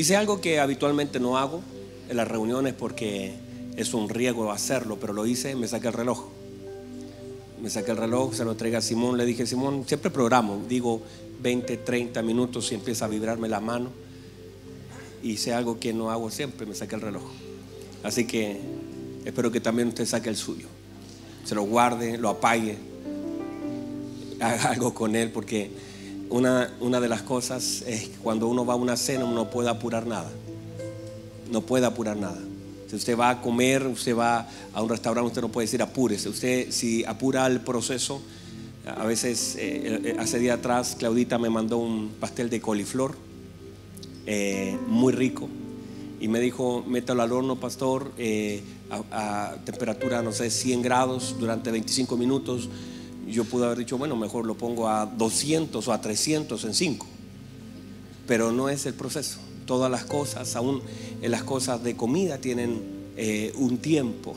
Hice algo que habitualmente no hago en las reuniones porque es un riesgo hacerlo, pero lo hice, me saqué el reloj. Me saqué el reloj, se lo entregué a Simón, le dije, Simón, siempre programo, digo 20, 30 minutos y empieza a vibrarme la mano. Hice algo que no hago siempre, me saqué el reloj. Así que espero que también usted saque el suyo. Se lo guarde, lo apague, haga algo con él, porque una, una de las cosas es cuando uno va a una cena uno no puede apurar nada. No puede apurar nada. Si usted va a comer, usted va a un restaurante, usted no puede decir apúrese. Usted si apura el proceso, a veces, eh, hace día atrás, Claudita me mandó un pastel de coliflor, eh, muy rico, y me dijo, métalo al horno, pastor, eh, a, a, temperatura, no sé, 100 grados durante 25 minutos. Yo pude haber dicho, bueno, mejor lo pongo a 200 o a 300 en 5. Pero no es el proceso. Todas las cosas, aún las cosas de comida, tienen eh, un tiempo.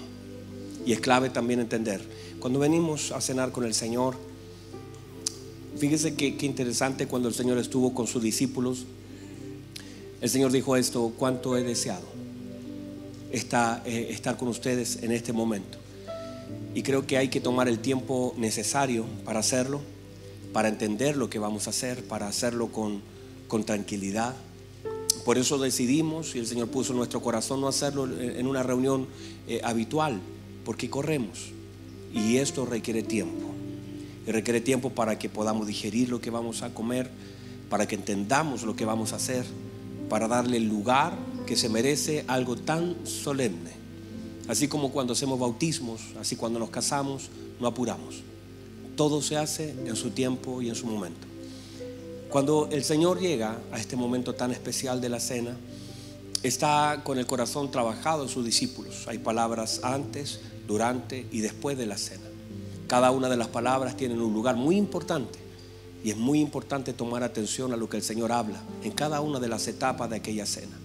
Y es clave también entender. Cuando venimos a cenar con el Señor, fíjese qué interesante cuando el Señor estuvo con sus discípulos. El Señor dijo esto, cuánto he deseado eh, estar con ustedes en este momento. Y creo que hay que tomar el tiempo necesario para hacerlo, para entender lo que vamos a hacer, para hacerlo con, con tranquilidad. Por eso decidimos, y el Señor puso en nuestro corazón, no hacerlo en una reunión eh, habitual, porque corremos. Y esto requiere tiempo. Y requiere tiempo para que podamos digerir lo que vamos a comer, para que entendamos lo que vamos a hacer, para darle el lugar que se merece algo tan solemne. Así como cuando hacemos bautismos, así cuando nos casamos, no apuramos. Todo se hace en su tiempo y en su momento. Cuando el Señor llega a este momento tan especial de la cena, está con el corazón trabajado en sus discípulos. Hay palabras antes, durante y después de la cena. Cada una de las palabras tienen un lugar muy importante y es muy importante tomar atención a lo que el Señor habla en cada una de las etapas de aquella cena.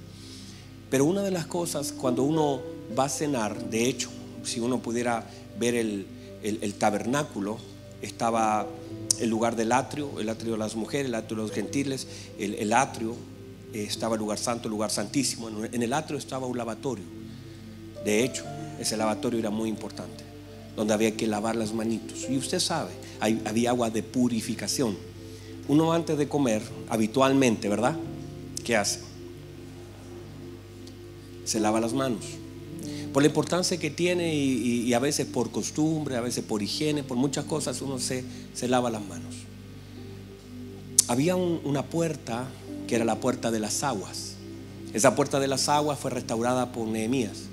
Pero una de las cosas cuando uno va a cenar, de hecho, si uno pudiera ver el, tabernáculo, estaba el lugar del atrio, el atrio de las mujeres, el atrio de los gentiles, el, atrio, eh, estaba el lugar santo, el lugar santísimo. En el atrio estaba un lavatorio. De hecho, ese lavatorio era muy importante, donde había que lavar las manitos. Y usted sabe, había agua de purificación. Uno antes de comer, habitualmente, ¿verdad? ¿Qué hace? Se lava las manos por la importancia que tiene y, a veces por costumbre, a veces por higiene, por muchas cosas uno se, se lava las manos. Había un, una puerta que era la puerta de las aguas. Esa puerta de las aguas fue restaurada por Nehemías.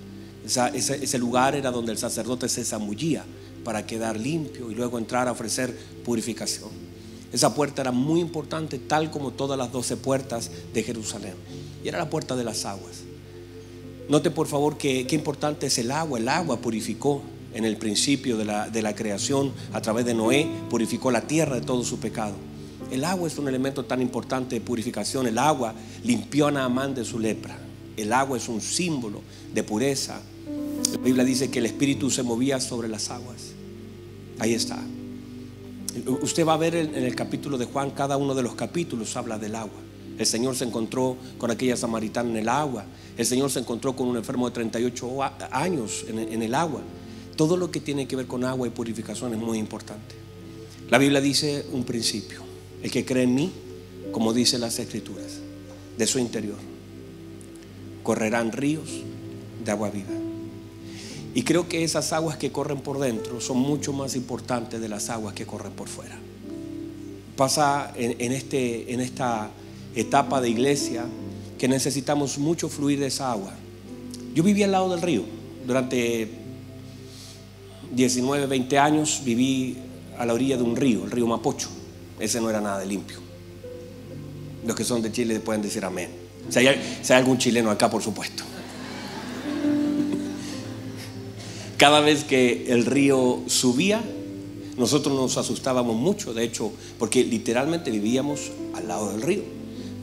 Ese, ese lugar era donde el sacerdote se zambullía para quedar limpio y luego entrar a ofrecer purificación. Esa puerta era muy importante, tal como todas las doce puertas de Jerusalén. Y era la puerta de las aguas. Note por favor que qué importante es el agua. El agua purificó en el principio de la, de la, creación a través de Noé, purificó la tierra de todo su pecado. El agua es un elemento tan importante de purificación. El agua limpió a Naamán de su lepra. El agua es un símbolo de pureza. La Biblia dice que el Espíritu se movía sobre las aguas. Ahí está. Usted va a ver en el capítulo de Juan, cada uno de los capítulos habla del agua. El Señor se encontró con aquella samaritana en el agua. El Señor se encontró con un enfermo de 38 años en el agua. Todo lo que tiene que ver con agua y purificación es muy importante. La Biblia dice un principio. El que cree en mí, como dice las escrituras, de su interior, correrán ríos de agua viva. Y creo que esas aguas que corren por dentro son mucho más importantes de las aguas que corren por fuera. Pasa en, este, en esta etapa de iglesia que necesitamos mucho fluir de esa agua. Yo viví al lado del río. Durante 19, 20 años viví a la orilla de un río, el río Mapocho. Ese no era nada de limpio. Los que son de Chile pueden decir amén. Si si hay algún chileno acá, por supuesto. Cada vez que el río subía, nosotros nos asustábamos mucho, de hecho, porque literalmente vivíamos al lado del río.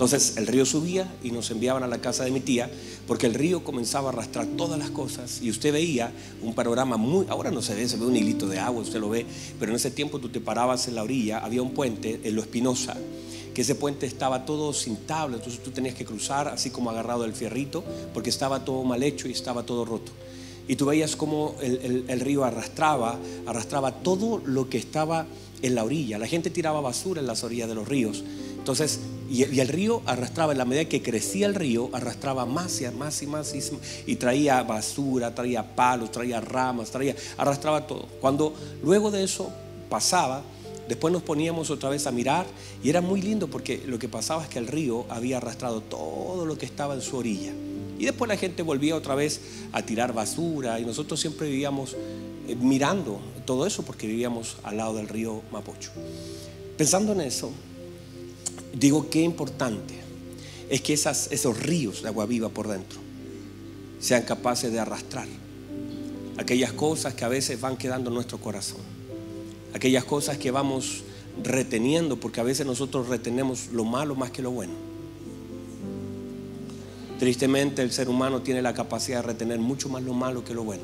Entonces el río subía y nos enviaban a la casa de mi tía porque el río comenzaba a arrastrar todas las cosas y usted veía un panorama muy, ahora no se ve, se ve un hilito de agua, usted lo ve, pero en ese tiempo tú te parabas en la orilla, había un puente en Lo Espinosa que ese puente estaba todo sin tabla, entonces tú tenías que cruzar así como agarrado el fierrito, porque estaba todo mal hecho y estaba todo roto. Y tú veías como el, río arrastraba, arrastraba todo lo que estaba en la orilla. La gente tiraba basura en las orillas de los ríos. Entonces, y, el río arrastraba, en la medida que crecía el río, arrastraba más y más y más y, y, traía basura, traía palos, traía ramas, traía, arrastraba todo. Cuando luego de eso pasaba, después nos poníamos otra vez a mirar y era muy lindo porque lo que pasaba es que el río había arrastrado todo lo que estaba en su orilla. Y después la gente volvía otra vez a tirar basura y nosotros siempre vivíamos eh, mirando todo eso porque vivíamos al lado del río Mapocho. Pensando en eso, digo qué importante es que esos ríos de agua viva por dentro sean capaces de arrastrar aquellas cosas que a veces van quedando en nuestro corazón, aquellas cosas que vamos reteniendo, porque a veces nosotros retenemos lo malo más que lo bueno. Tristemente el ser humano tiene la capacidad de retener mucho más lo malo que lo bueno.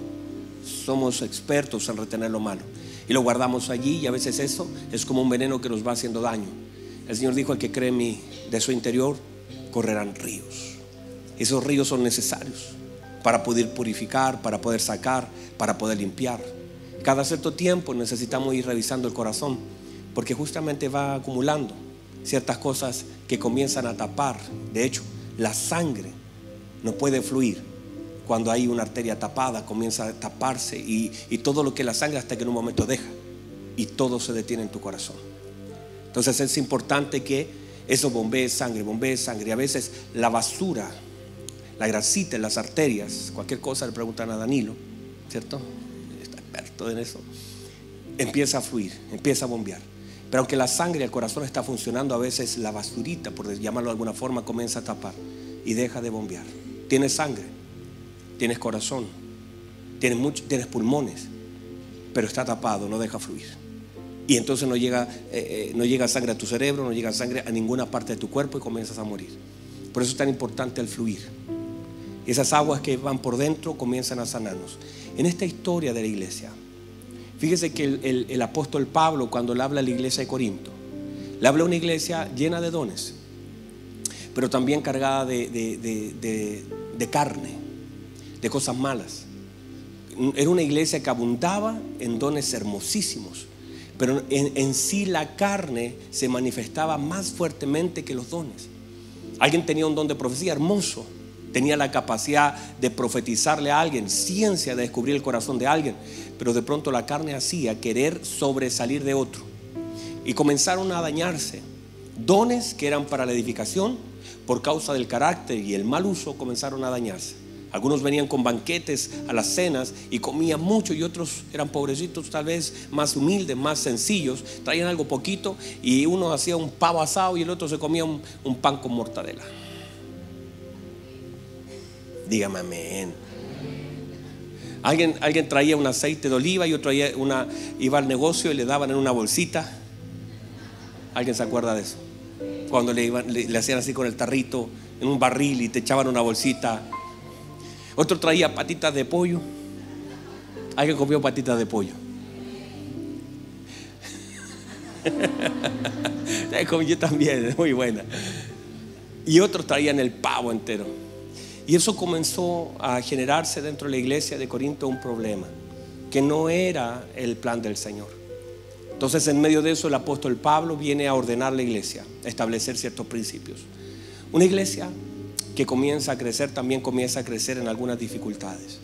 Somos expertos en retener lo malo y lo guardamos allí y a veces eso es como un veneno que nos va haciendo daño. El Señor dijo, el que cree en mí, de su interior correrán ríos. Esos ríos son necesarios para poder purificar, para poder sacar, para poder limpiar. Cada cierto tiempo necesitamos ir revisando el corazón, porque justamente va acumulando ciertas cosas que comienzan a tapar. De hecho, la sangre no puede fluir. Cuando hay una arteria tapada, comienza a taparse y, todo lo que la sangre hasta que en un momento deja y todo se detiene en tu corazón. Entonces es importante que eso bombee sangre, bombee sangre. A veces la basura, la grasita en las arterias, cualquier cosa le preguntan a Danilo, ¿cierto? Está experto en eso. Empieza a fluir, empieza a bombear. Pero aunque la sangre el corazón está funcionando, a veces la basurita, por llamarlo de alguna forma, comienza a tapar y deja de bombear. Tienes sangre, tienes corazón, tienes pulmones, pero está tapado, no deja fluir. Y entonces no llega, eh, eh, no llega sangre a tu cerebro, no llega sangre a ninguna parte de tu cuerpo y comienzas a morir. Por eso es tan importante el fluir. Esas aguas que van por dentro comienzan a sanarnos. En esta historia de la iglesia, fíjese que el, apóstol Pablo, cuando le habla a la iglesia de Corinto, le habla a una iglesia llena de dones, pero también cargada de, de carne, de cosas malas. Era una iglesia que abundaba en dones hermosísimos, pero en, sí la carne se manifestaba más fuertemente que los dones. Alguien tenía un don de profecía hermoso, tenía la capacidad de profetizarle a alguien, ciencia de descubrir el corazón de alguien, pero de pronto la carne hacía querer sobresalir de otro y comenzaron a dañarse. Dones que eran para la edificación por causa del carácter y el mal uso comenzaron a dañarse. Algunos venían con banquetes a las cenas y comían mucho y otros eran pobrecitos, tal vez más humildes, más sencillos, traían algo poquito y uno hacía un pavo asado y el otro se comía un, pan con mortadela. Dígame amén. Alguien, alguien traía un aceite de oliva y otro traía una, iba al negocio y le daban en una bolsita. ¿Alguien se acuerda de eso? Cuando le, le, hacían así con el tarrito en un barril y te echaban una bolsita. Otro traía patitas de pollo. Alguien comió patitas de pollo. Yo también, muy buena. Y otros traían el pavo entero. Y eso comenzó a generarse dentro de la iglesia de Corinto un problema, que no era el plan del Señor. Entonces, en medio de eso, el apóstol Pablo viene a ordenar la iglesia, a establecer ciertos principios. Una iglesia que comienza a crecer también comienza a crecer en algunas dificultades.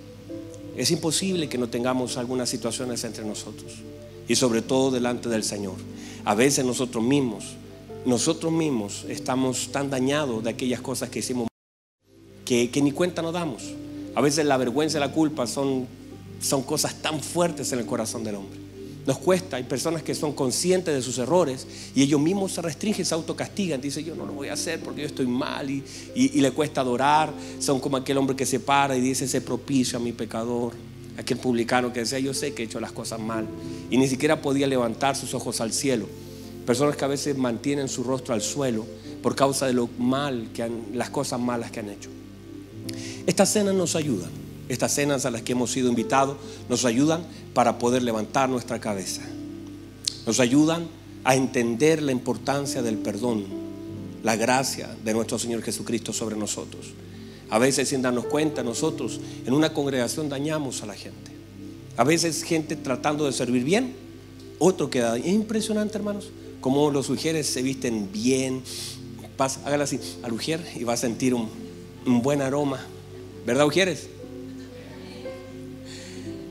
Es imposible que no tengamos algunas situaciones entre nosotros y sobre todo delante del Señor. A veces nosotros mismos, nosotros mismos estamos tan dañados de aquellas cosas que hicimos que, ni cuenta nos damos. A veces la vergüenza y la culpa son, son cosas tan fuertes en el corazón del hombre. Nos cuesta, hay personas que son conscientes de sus errores y ellos mismos se restringen, se autocastigan, dicen yo no lo voy a hacer porque yo estoy mal y, le cuesta adorar. Son como aquel hombre que se para y dice, se propicio a mi pecador. Aquel publicano que decía, yo sé que he hecho las cosas mal y ni siquiera podía levantar sus ojos al cielo. Personas que a veces mantienen su rostro al suelo por causa de lo mal que han, las cosas malas que han hecho. Estas cenas nos ayudan estas cenas a las que hemos sido invitados nos ayudan para poder levantar nuestra cabeza. Nos ayudan a entender la importancia del perdón. la gracia de nuestro Señor Jesucristo sobre nosotros. A veces sin darnos cuenta nosotros en una congregación dañamos a la gente. A veces gente tratando de servir bien, otro queda. Es impresionante hermanos, como los ujieres se visten bien. hágala así al ujier y va a sentir un, un buen aroma. ¿Verdad ujieres?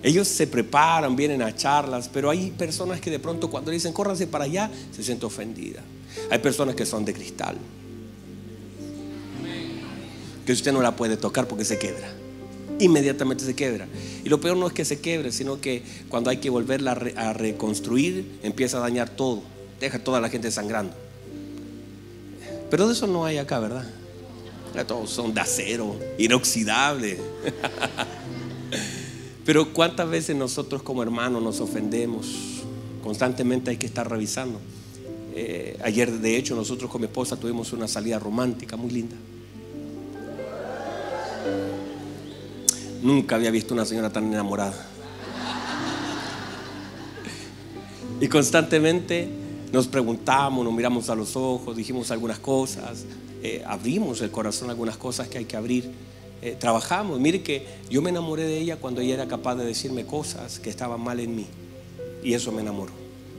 Ellos se preparan, vienen a charlas, pero hay personas que de pronto cuando dicen córranse para allá, se sienten ofendidas. Hay personas que son de cristal. Que usted no la puede tocar porque se quebra. Inmediatamente se quebra. Y lo peor no es que se quebre, sino que cuando hay que volverla a reconstruir, empieza a dañar todo. Deja toda la gente sangrando. Pero de eso no hay acá, ¿verdad? Todos son de acero, inoxidable. Pero cuántas veces nosotros como hermanos nos ofendemos. Constantemente hay que estar revisando. Eh, ayer, de hecho, nosotros con mi esposa tuvimos una salida romántica muy linda. Nunca había visto una señora tan enamorada. Y constantemente nos preguntamos, nos miramos a los ojos, dijimos algunas cosas, eh, abrimos el corazón algunas cosas que hay que abrir. Eh, trabajamos. Mire que yo me enamoré de ella cuando ella era capaz de decirme cosas que estaban mal en mí. Y eso me enamoró.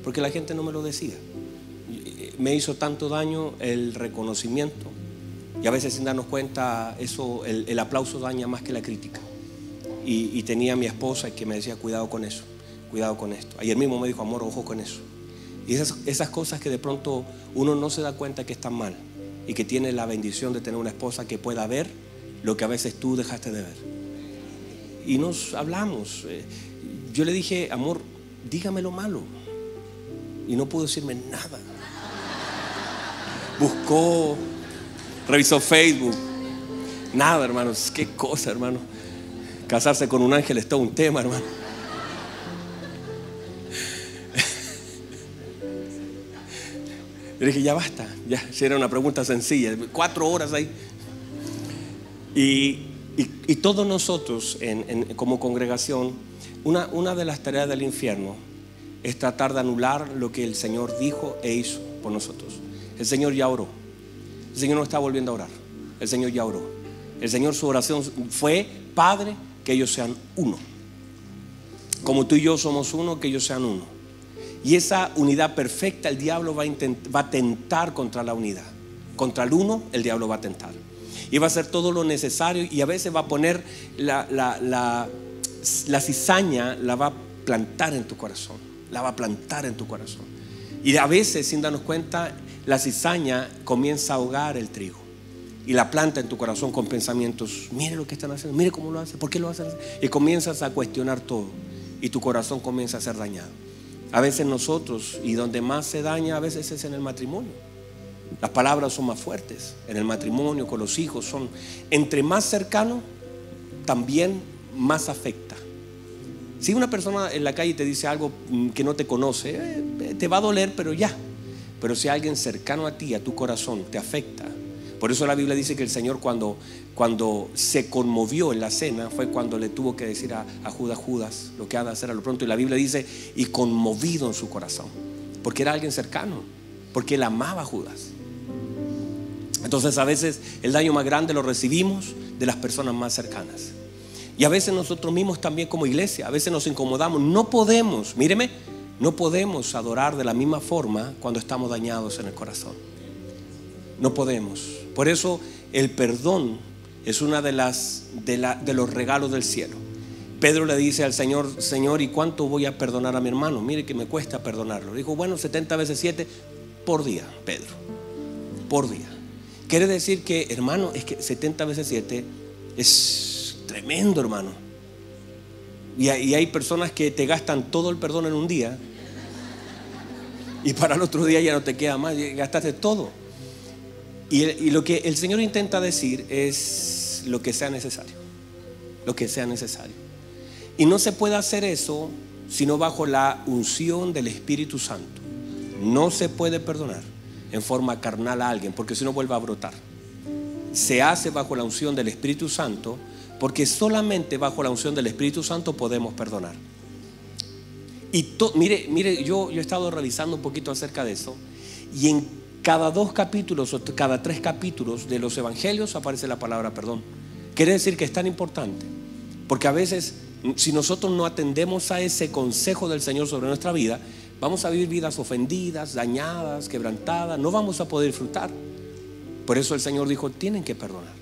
Porque la gente no me lo decía. Me hizo tanto daño el reconocimiento. Y a veces sin darnos cuenta, eso, el, aplauso daña más que la crítica. Y, tenía a mi esposa que me decía, cuidado con eso, cuidado con esto. Ayer mismo me dijo, amor, ojo con eso. Y esas, esas cosas que de pronto uno no se da cuenta que están mal y que tiene la bendición de tener una esposa que pueda ver lo que a veces tú dejaste de ver. Y nos hablamos. Eh, yo le dije, amor, dígame lo malo. Y no pudo decirme nada. Buscó, revisó Facebook. Nada, hermanos. Qué cosa, hermano. Casarse con un ángel es todo un tema, hermano. Le dije, ya basta. Ya, si era una pregunta sencilla. Cuatro horas ahí. Y, todos nosotros como congregación, una, de las tareas del infierno es tratar de anular lo que el Señor dijo e hizo por nosotros. El Señor ya oró. El Señor no está volviendo a orar. El Señor ya oró. El Señor su oración fue, Padre, que ellos sean uno. Como tú y yo somos uno, que ellos sean uno. Y esa unidad perfecta el diablo va a tentar contra la unidad. Contra el uno el diablo va a tentar y va a hacer todo lo necesario y a veces va a poner la, la, cizaña, la va a plantar en tu corazón, la va a plantar en tu corazón. Y a veces, sin darnos cuenta, la cizaña comienza a ahogar el trigo y la planta en tu corazón con pensamientos, mire lo que están haciendo, mire cómo lo hacen, por qué lo hacen. Y comienzas a cuestionar todo y tu corazón comienza a ser dañado. A veces nosotros, y donde más se daña, a veces es en el matrimonio. Las palabras son más fuertes. En el matrimonio, con los hijos, son entre más cercano, también más afecta. Si una persona en la calle te dice algo mm, que no te conoce, eh, te va a doler, pero ya. Pero si alguien cercano a ti, a tu corazón, te afecta. Por eso la Biblia dice que el Señor cuando, cuando se conmovió en la cena fue cuando le tuvo que decir a, a Judas, Judas, lo que ha de hacer a lo pronto. Y la Biblia dice, y conmovido en su corazón. Porque era alguien cercano. Porque él amaba a Judas. Entonces a veces el daño más grande lo recibimos de las personas más cercanas. Y a veces nosotros mismos también como iglesia, a veces nos incomodamos. No podemos, míreme, no podemos adorar de la misma forma cuando estamos dañados en el corazón. No podemos. Por eso el perdón es una de las de, de los regalos del cielo. Pedro le dice al Señor, Señor, ¿y cuánto voy a perdonar a mi hermano? Mire que me cuesta perdonarlo. Dijo, bueno, 70 veces 7 por día, Pedro. Por día. Quiere decir que, hermano, es que 70 veces 7 es tremendo, hermano. Y hay, personas que te gastan todo el perdón en un día y para el otro día ya no te queda más, gastaste todo. Y, y, lo que el Señor intenta decir es lo que sea necesario. Lo que sea necesario. Y no se puede hacer eso sino bajo la unción del Espíritu Santo. No se puede perdonar en forma carnal a alguien, porque si no vuelve a brotar. Se hace bajo la unción del Espíritu Santo, porque solamente bajo la unción del Espíritu Santo podemos perdonar. Y mire, mire, yo, yo he estado revisando un poquito acerca de eso, y en cada dos capítulos o cada tres capítulos de los evangelios aparece la palabra perdón. Quiere decir que es tan importante. Porque a veces, si nosotros no atendemos a ese consejo del Señor sobre nuestra vida, vamos a vivir vidas ofendidas, dañadas, quebrantadas, no vamos a poder disfrutar. Por eso el Señor dijo, tienen que perdonar.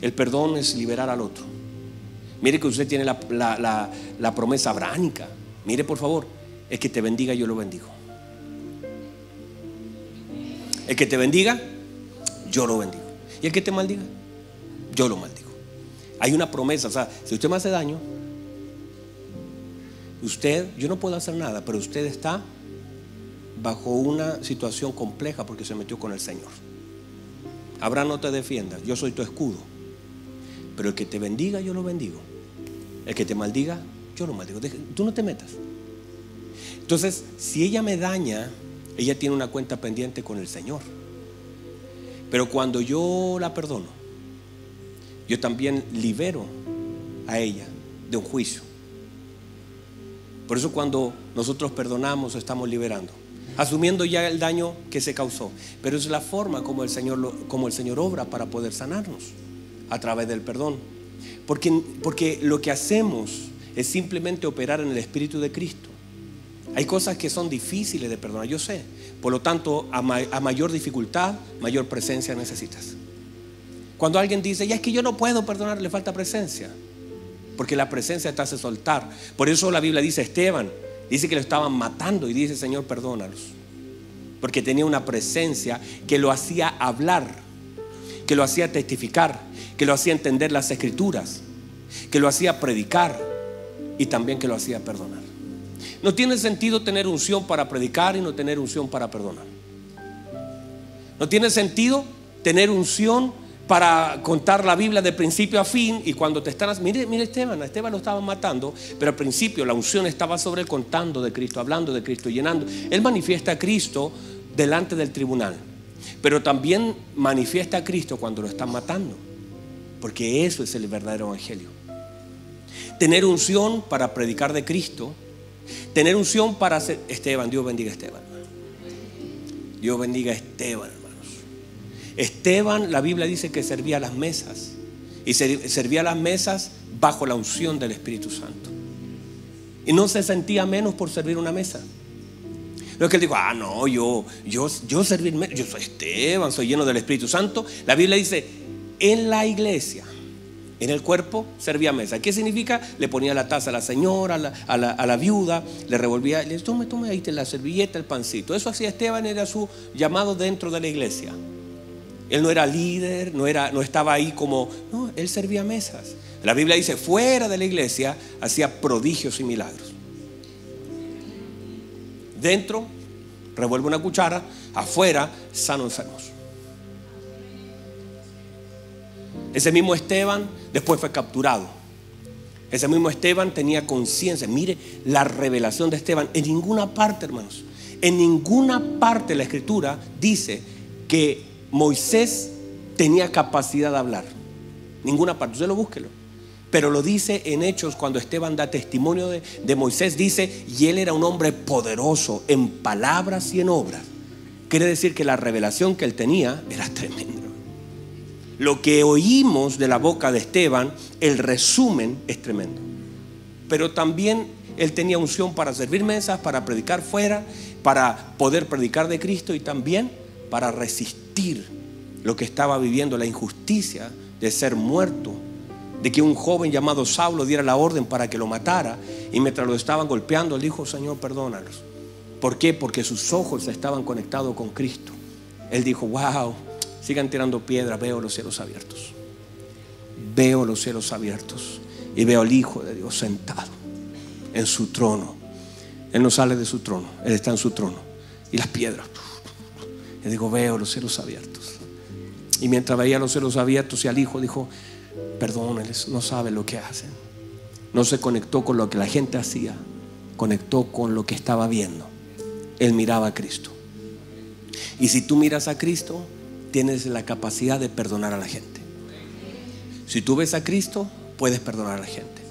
El perdón es liberar al otro. Mire que usted tiene la, promesa abránica. Mire por favor, el que te bendiga yo lo bendigo. El que te bendiga, yo lo bendigo. Y el que te maldiga, yo lo maldigo. Hay una promesa, o sea, si usted me hace daño, usted, yo no puedo hacer nada, pero usted está bajo una situación compleja porque se metió con el Señor. Abraham no te defiendas, yo soy tu escudo. Pero el que te bendiga, yo lo bendigo. El que te maldiga, yo lo maldigo. Tú no te metas. Entonces, si ella me daña, ella tiene una cuenta pendiente con el Señor. Pero cuando yo la perdono, yo también libero a ella de un juicio. Por eso cuando nosotros perdonamos, estamos liberando, asumiendo ya el daño que se causó. Pero es la forma como el Señor, como el Señor obra para poder sanarnos a través del perdón. Porque, porque lo que hacemos es simplemente operar en el Espíritu de Cristo. Hay cosas que son difíciles de perdonar, yo sé. Por lo tanto, a, mayor dificultad, mayor presencia necesitas. Cuando alguien dice, ya es que yo no puedo perdonar, le falta presencia. Porque la presencia te hace soltar. Por eso la Biblia dice, Esteban, dice que lo estaban matando y dice, Señor, perdónalos. Porque tenía una presencia que lo hacía hablar, que lo hacía testificar, que lo hacía entender las escrituras, que lo hacía predicar y también que lo hacía perdonar. No tiene sentido tener unción para predicar y no tener unción para perdonar. No tiene sentido tener unción para contar la Biblia de principio a fin y cuando te están... Mire, mire Esteban, a Esteban lo estaban matando, pero al principio la unción estaba sobre él contando de Cristo, hablando de Cristo, llenando. Él manifiesta a Cristo delante del tribunal, pero también manifiesta a Cristo cuando lo están matando, porque eso es el verdadero evangelio. Tener unción para predicar de Cristo Tener unción para hacer. Esteban, Dios bendiga a Esteban. Dios bendiga a Esteban. Esteban, la Biblia dice que servía las mesas. Y servía las mesas bajo la unción del Espíritu Santo. Y no se sentía menos por servir una mesa. No es que él dijo, ah, no, yo, yo, yo servir, yo soy Esteban, soy lleno del Espíritu Santo. La Biblia dice, en la iglesia en el cuerpo servía mesa. ¿Qué significa? Le ponía la taza a la señora, a la, viuda, le revolvía, le tome, tome ahí la servilleta, el pancito. Eso hacía Esteban, era su llamado dentro de la iglesia. Él no era líder, no, era, no estaba ahí como, no, él servía mesas. La Biblia dice, fuera de la iglesia hacía prodigios y milagros. Dentro, revuelve una cuchara, afuera, sano enfermos. Ese mismo Esteban después fue capturado. Ese mismo Esteban tenía conciencia. Mire la revelación de Esteban. En ninguna parte, hermanos, en ninguna parte de la escritura dice que Moisés tenía capacidad de hablar. Ninguna parte. Usted lo búsquelo. Pero lo dice en Hechos cuando Esteban da testimonio de, de Moisés. Dice, y él era un hombre poderoso en palabras y en obras. Quiere decir que la revelación que él tenía era tremenda lo que oímos de la boca de Esteban, el resumen es tremendo. Pero también él tenía unción para servir mesas, para predicar fuera, para poder predicar de Cristo y también para resistir lo que estaba viviendo, la injusticia de ser muerto, de que un joven llamado Saulo diera la orden para que lo matara y mientras lo estaban golpeando, él dijo, Señor, perdónalos. ¿Por qué? Porque sus ojos estaban conectados con Cristo. Él dijo, wow, sigan tirando piedras, veo los cielos abiertos. Veo los cielos abiertos y veo al Hijo de Dios sentado en su trono. Él no sale de su trono, Él está en su trono. Y las piedras. Y digo, veo los cielos abiertos. Y mientras veía los cielos abiertos y al Hijo dijo, perdónenles, no saben lo que hacen. No se conectó con lo que la gente hacía, conectó con lo que estaba viendo. Él miraba a Cristo. Y si tú miras a Cristo, tienes la capacidad de perdonar a la gente. Si tú ves a Cristo, puedes perdonar a la gente.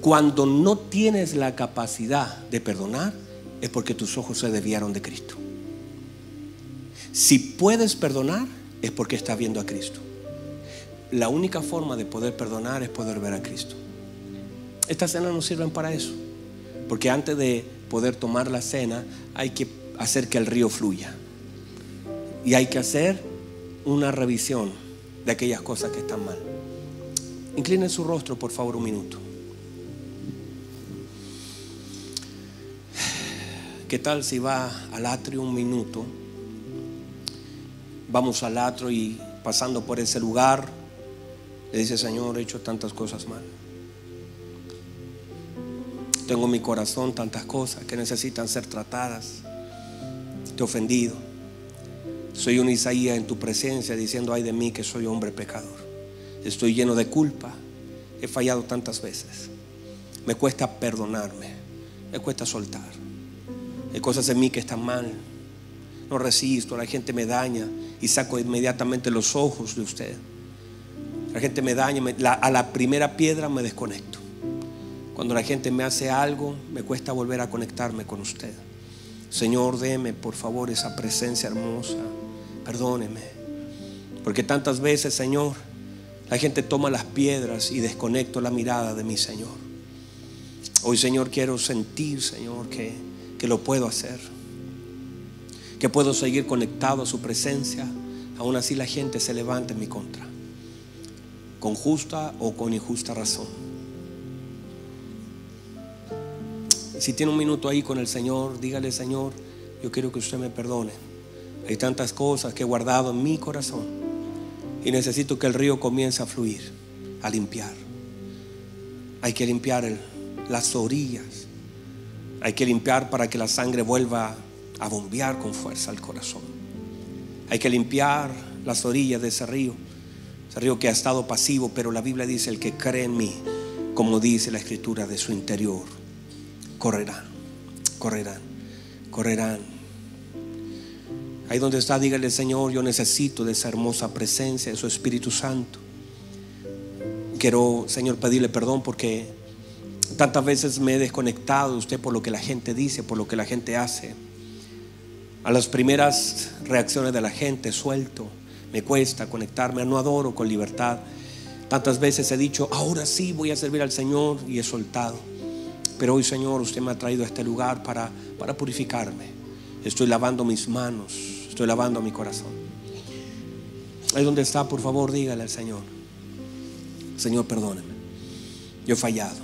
Cuando no tienes la capacidad de perdonar, es porque tus ojos se desviaron de Cristo. Si puedes perdonar es porque estás viendo a Cristo. La única forma de poder perdonar es poder ver a Cristo. Estas cenas nos sirven para eso. Porque antes de poder tomar la cena hay que hacer que el río fluya. Y hay que hacer una revisión de aquellas cosas que están mal. Incline su rostro, por favor, un minuto. ¿Qué tal si va al atrio un minuto? Vamos al atrio y pasando por ese lugar, le dice, Señor, he hecho tantas cosas mal. Tengo en mi corazón tantas cosas que necesitan ser tratadas. Te he ofendido. Soy un Isaías en tu presencia diciendo, ay de mí que soy hombre pecador. Estoy lleno de culpa. He fallado tantas veces. Me cuesta perdonarme. Me cuesta soltar. Hay cosas en mí que están mal. Resisto. La gente me daña y saco inmediatamente los ojos de usted. La gente me daña. a la primera piedra me desconecto. Cuando la gente me hace algo, me cuesta volver a conectarme con usted. Señor, deme por favor esa presencia hermosa. Perdóneme. Porque tantas veces, Señor, la gente toma las piedras y desconecto la mirada de mi Señor. Hoy, Señor, quiero sentir, Señor, que, que lo puedo hacer. Que puedo seguir conectado a su presencia. Aún así la gente se levanta en mi contra. Con justa o con injusta razón. Si tiene un minuto ahí con el Señor, dígale, Señor, yo quiero que usted me perdone. Hay tantas cosas que he guardado en mi corazón y necesito que el río comience a fluir, a limpiar. Hay que limpiar las orillas. Hay que limpiar para que la sangre vuelva a bombear con fuerza al corazón. Hay que limpiar las orillas de ese río. Ese río que ha estado pasivo, pero la Biblia dice, el que cree en mí, como dice la escritura de su interior, correrán, correrán, correrán Ahí donde está, dígale, Señor, yo necesito de esa hermosa presencia de su Espíritu Santo. Quiero, Señor, pedirle perdón porque tantas veces me he desconectado de usted por lo que la gente dice, por lo que la gente hace. A las primeras reacciones de la gente suelto, me cuesta conectarme, no adoro con libertad. Tantas veces he dicho, ahora sí voy a servir al Señor y he soltado. Pero hoy, Señor, usted me ha traído a este lugar para, para purificarme. Estoy lavando mis manos, Estoy lavando mi corazón. Ahí donde está, por favor, dígale al Señor. Señor, perdóneme. Yo he fallado.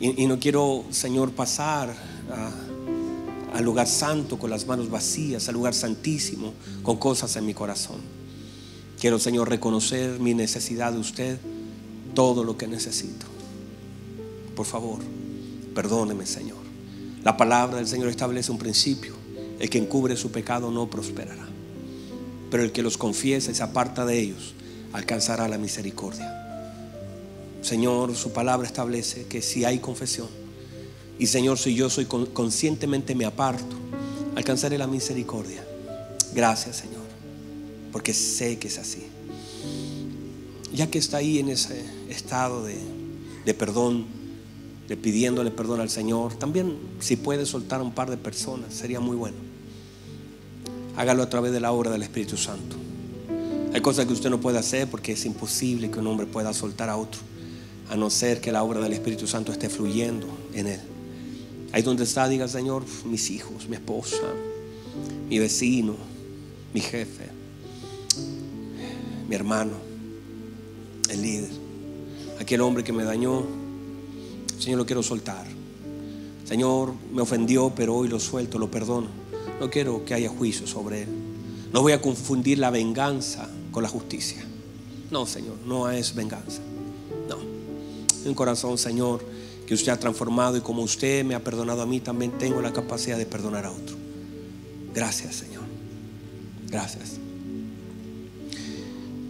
Y, no quiero, Señor, pasar al lugar santo con las manos vacías, al lugar santísimo con cosas en mi corazón. Quiero, Señor, reconocer mi necesidad de usted, todo lo que necesito. Por favor, perdóneme, Señor. La palabra del Señor establece un principio el que encubre su pecado no prosperará. Pero el que los confiesa y se aparta de ellos alcanzará la misericordia. Señor, su palabra establece que si hay confesión, y Señor, si yo soy conscientemente me aparto, alcanzaré la misericordia. Gracias, Señor, porque sé que es así. Ya que está ahí en ese estado de, de perdón, de pidiéndole perdón al Señor. También si puede soltar a un par de personas, sería muy bueno. Hágalo a través de la obra del Espíritu Santo. Hay cosas que usted no puede hacer porque es imposible que un hombre pueda soltar a otro, a no ser que la obra del Espíritu Santo esté fluyendo en él. Ahí donde está, diga Señor, mis hijos, mi esposa, mi vecino, mi jefe, mi hermano, el líder, aquel hombre que me dañó, Señor, lo quiero soltar. Señor, me ofendió, pero hoy lo suelto, lo perdono. No quiero que haya juicio sobre él. No voy a confundir la venganza con la justicia. No, Señor, no es venganza. No. Un corazón, Señor, que usted ha transformado y como usted me ha perdonado a mí, también tengo la capacidad de perdonar a otro. Gracias, Señor. Gracias.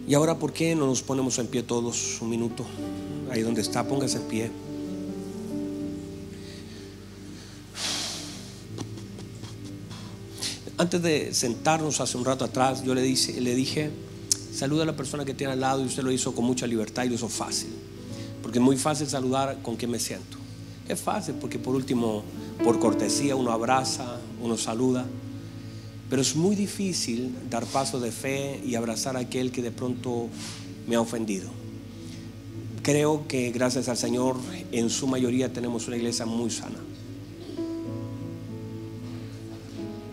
Y ahora, ¿por qué no nos ponemos en pie todos un minuto? Ahí donde está, póngase en pie. Antes de sentarnos hace un rato atrás, yo le le dije, saluda a la persona que tiene al lado y usted lo hizo con mucha libertad y lo hizo fácil. Porque es muy fácil saludar con quien me siento. Es fácil porque por último, por cortesía, uno abraza, uno saluda. Pero es muy difícil dar paso de fe y abrazar a aquel que de pronto me ha ofendido. Creo que gracias al Señor en su mayoría tenemos una iglesia muy sana.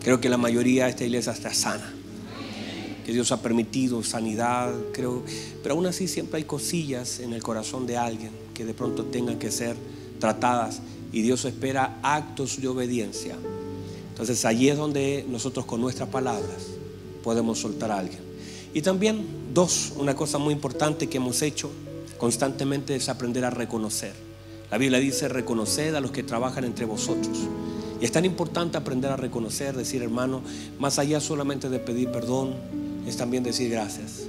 Creo que la mayoría de esta iglesia está sana. Que Dios ha permitido sanidad, creo. Pero aún así siempre hay cosillas en el corazón de alguien que de pronto tengan que ser tratadas. Y Dios espera actos de obediencia. Entonces allí es donde nosotros con nuestras palabras podemos soltar a alguien. Y también, dos, una cosa muy importante que hemos hecho constantemente es aprender a reconocer. La Biblia dice, reconoced a los que trabajan entre vosotros. Y es tan importante aprender a reconocer, decir, hermano, más allá solamente de pedir perdón, es también decir gracias.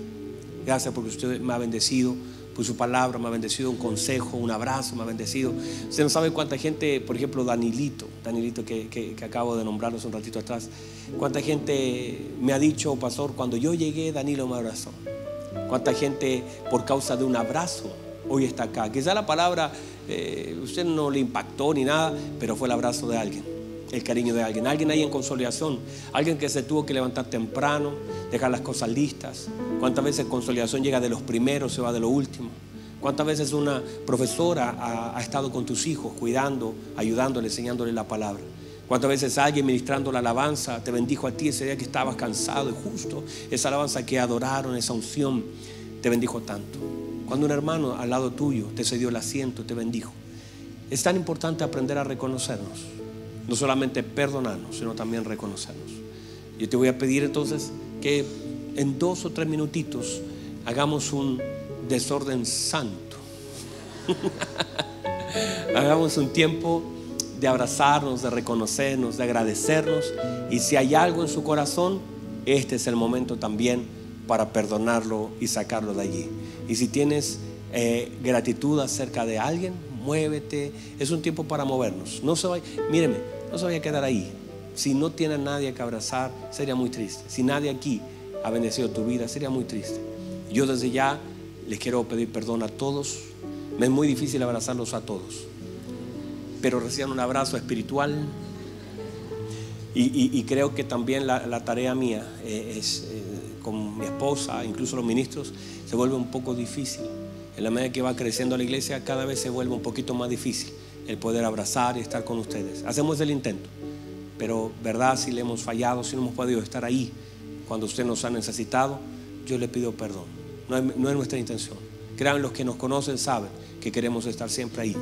Gracias porque usted me ha bendecido por su palabra, me ha bendecido un consejo, un abrazo, me ha bendecido. Usted no sabe cuánta gente, por ejemplo, Danilito, Danilito que, que, acabo de nombrarlos un ratito atrás, cuánta gente me ha dicho, pastor, cuando yo llegué, Danilo me abrazó. Cuánta gente por causa de un abrazo hoy está acá. Quizá la palabra eh, usted no le impactó ni nada, pero fue el abrazo de alguien, el cariño de alguien. Alguien ahí en consolidación, alguien que se tuvo que levantar temprano, dejar las cosas listas. Cuántas veces consolidación llega de los primeros, se va de lo último. ¿Cuántas veces una profesora ha, estado con tus hijos cuidando, ayudándole, enseñándole la palabra? ¿Cuántas veces alguien ministrando la alabanza te bendijo a ti ese día que estabas cansado y justo? Esa alabanza que adoraron, esa unción, te bendijo tanto. Cuando un hermano al lado tuyo te cedió el asiento, te bendijo. Es tan importante aprender a reconocernos. No solamente perdonarnos, sino también reconocernos. Yo te voy a pedir entonces que en dos o tres minutitos hagamos un desorden santo. hagamos un tiempo de abrazarnos, de reconocernos, de agradecernos. Y si hay algo en su corazón, este es el momento también para perdonarlo y sacarlo de allí. Y si tienes eh, gratitud acerca de alguien, muévete. Es un tiempo para movernos. No se vaya, míreme, no se vaya a quedar ahí. Si no tiene nadie que abrazar, sería muy triste. Si nadie aquí ha bendecido tu vida, sería muy triste. Yo desde ya les quiero pedir perdón a todos. Me es muy difícil abrazarlos a todos pero reciban un abrazo espiritual. Y, creo que también la, tarea mía eh, eh, con mi esposa, incluso los ministros, se vuelve un poco difícil. En la medida que va creciendo la iglesia, cada vez se vuelve un poquito más difícil el poder abrazar y estar con ustedes. Hacemos el intento, pero verdad, si le hemos fallado, si no hemos podido estar ahí cuando usted nos ha necesitado, yo le pido perdón. No es, no es nuestra intención. Crean los que nos conocen saben que queremos estar siempre ahí.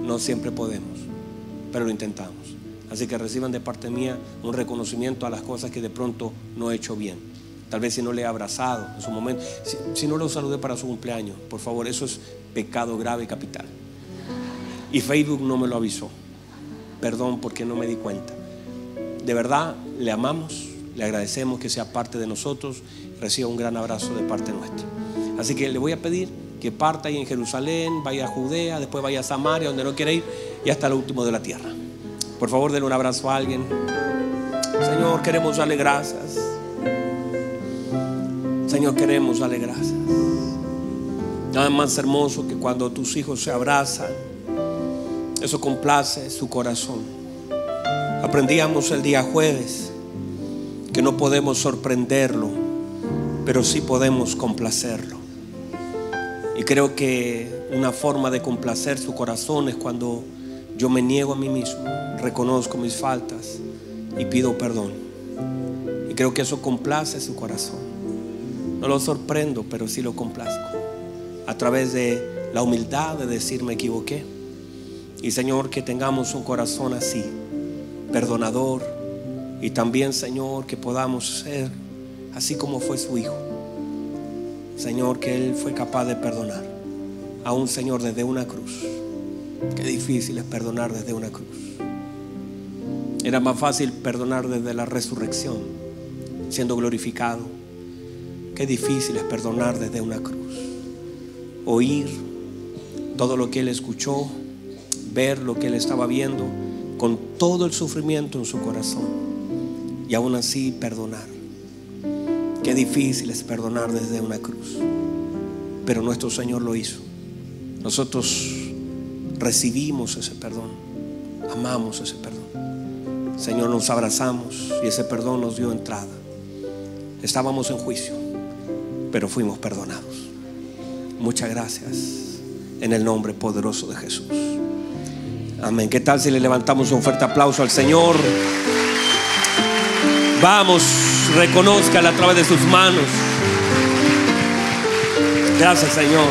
No siempre podemos, pero lo intentamos. Así que reciban de parte mía un reconocimiento a las cosas que de pronto no he hecho bien. Tal vez si no le he abrazado en su momento, si, no lo saludé para su cumpleaños, por favor, eso es pecado grave capital. Y Facebook no me lo avisó. Perdón porque no me di cuenta. De verdad, le amamos, le agradecemos que sea parte de nosotros, reciba un gran abrazo de parte nuestra. Así que le voy a pedir que parta ahí en Jerusalén, vaya a Judea, después vaya a Samaria, donde no quiere ir, y hasta lo último de la tierra. Por favor, denle un abrazo a alguien. Señor, queremos darle gracias. Señor, queremos darle gracias. Nada más hermoso que cuando tus hijos se abrazan, eso complace su corazón. Aprendíamos el día jueves que no podemos sorprenderlo, pero sí podemos complacerlo. Y creo que una forma de complacer su corazón es cuando yo me niego a mí mismo, reconozco mis faltas y pido perdón. Y creo que eso complace su corazón. No lo sorprendo, pero sí lo complazco. A través de la humildad de decir me equivoqué. Y Señor, que tengamos un corazón así, perdonador. Y también, Señor, que podamos ser así como fue su Hijo. Señor, que Él fue capaz de perdonar a un Señor desde una cruz. Qué difícil es perdonar desde una cruz. Era más fácil perdonar desde la resurrección, siendo glorificado. Qué difícil es perdonar desde una cruz. Oír todo lo que Él escuchó, ver lo que Él estaba viendo, con todo el sufrimiento en su corazón. Y aún así perdonar. Qué difícil es perdonar desde una cruz. Pero nuestro Señor lo hizo. Nosotros recibimos ese perdón. Amamos ese perdón. Señor, nos abrazamos y ese perdón nos dio entrada. Estábamos en juicio, pero fuimos perdonados. Muchas gracias en el nombre poderoso de Jesús. Amén. ¿Qué tal si le levantamos un fuerte aplauso al Señor? Vamos, reconozca a través de sus manos. Gracias, Señor.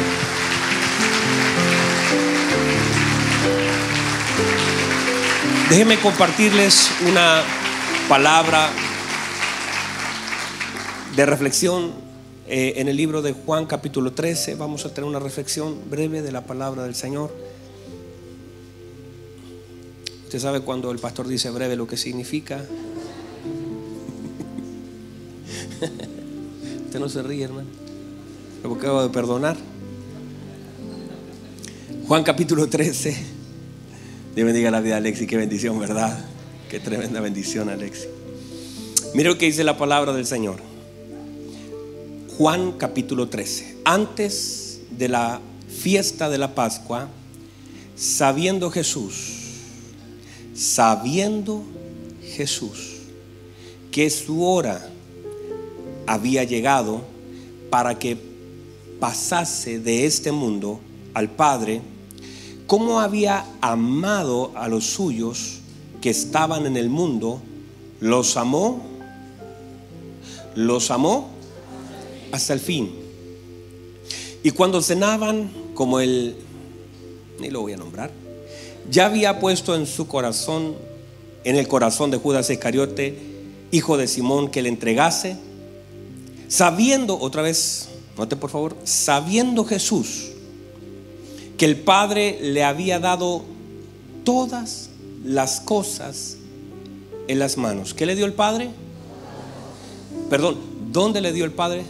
Déjenme compartirles una palabra de reflexión eh, en el libro de Juan capítulo 13. Vamos a tener una reflexión breve de la palabra del Señor. Usted sabe cuando el pastor dice breve lo que significa. Usted no se ríe, hermano. Lo acabo de perdonar. Juan capítulo 13. Dios bendiga la vida, Alexi. Qué bendición, ¿verdad? Qué tremenda bendición, Alexi. Mira lo que dice la palabra del Señor. Juan capítulo 13. Antes de la fiesta de la Pascua, sabiendo Jesús, sabiendo Jesús que su hora había llegado para que pasase de este mundo al Padre, cómo había amado a los suyos que estaban en el mundo, los amó, los amó hasta el fin. Y cuando cenaban, como él, ni lo voy a nombrar, ya había puesto en su corazón, en el corazón de Judas Iscariote, hijo de Simón, que le entregase, sabiendo, otra vez, note por favor, sabiendo Jesús que el Padre le había dado todas las cosas en las manos. ¿Qué le dio el Padre? Perdón, ¿dónde le dio el Padre?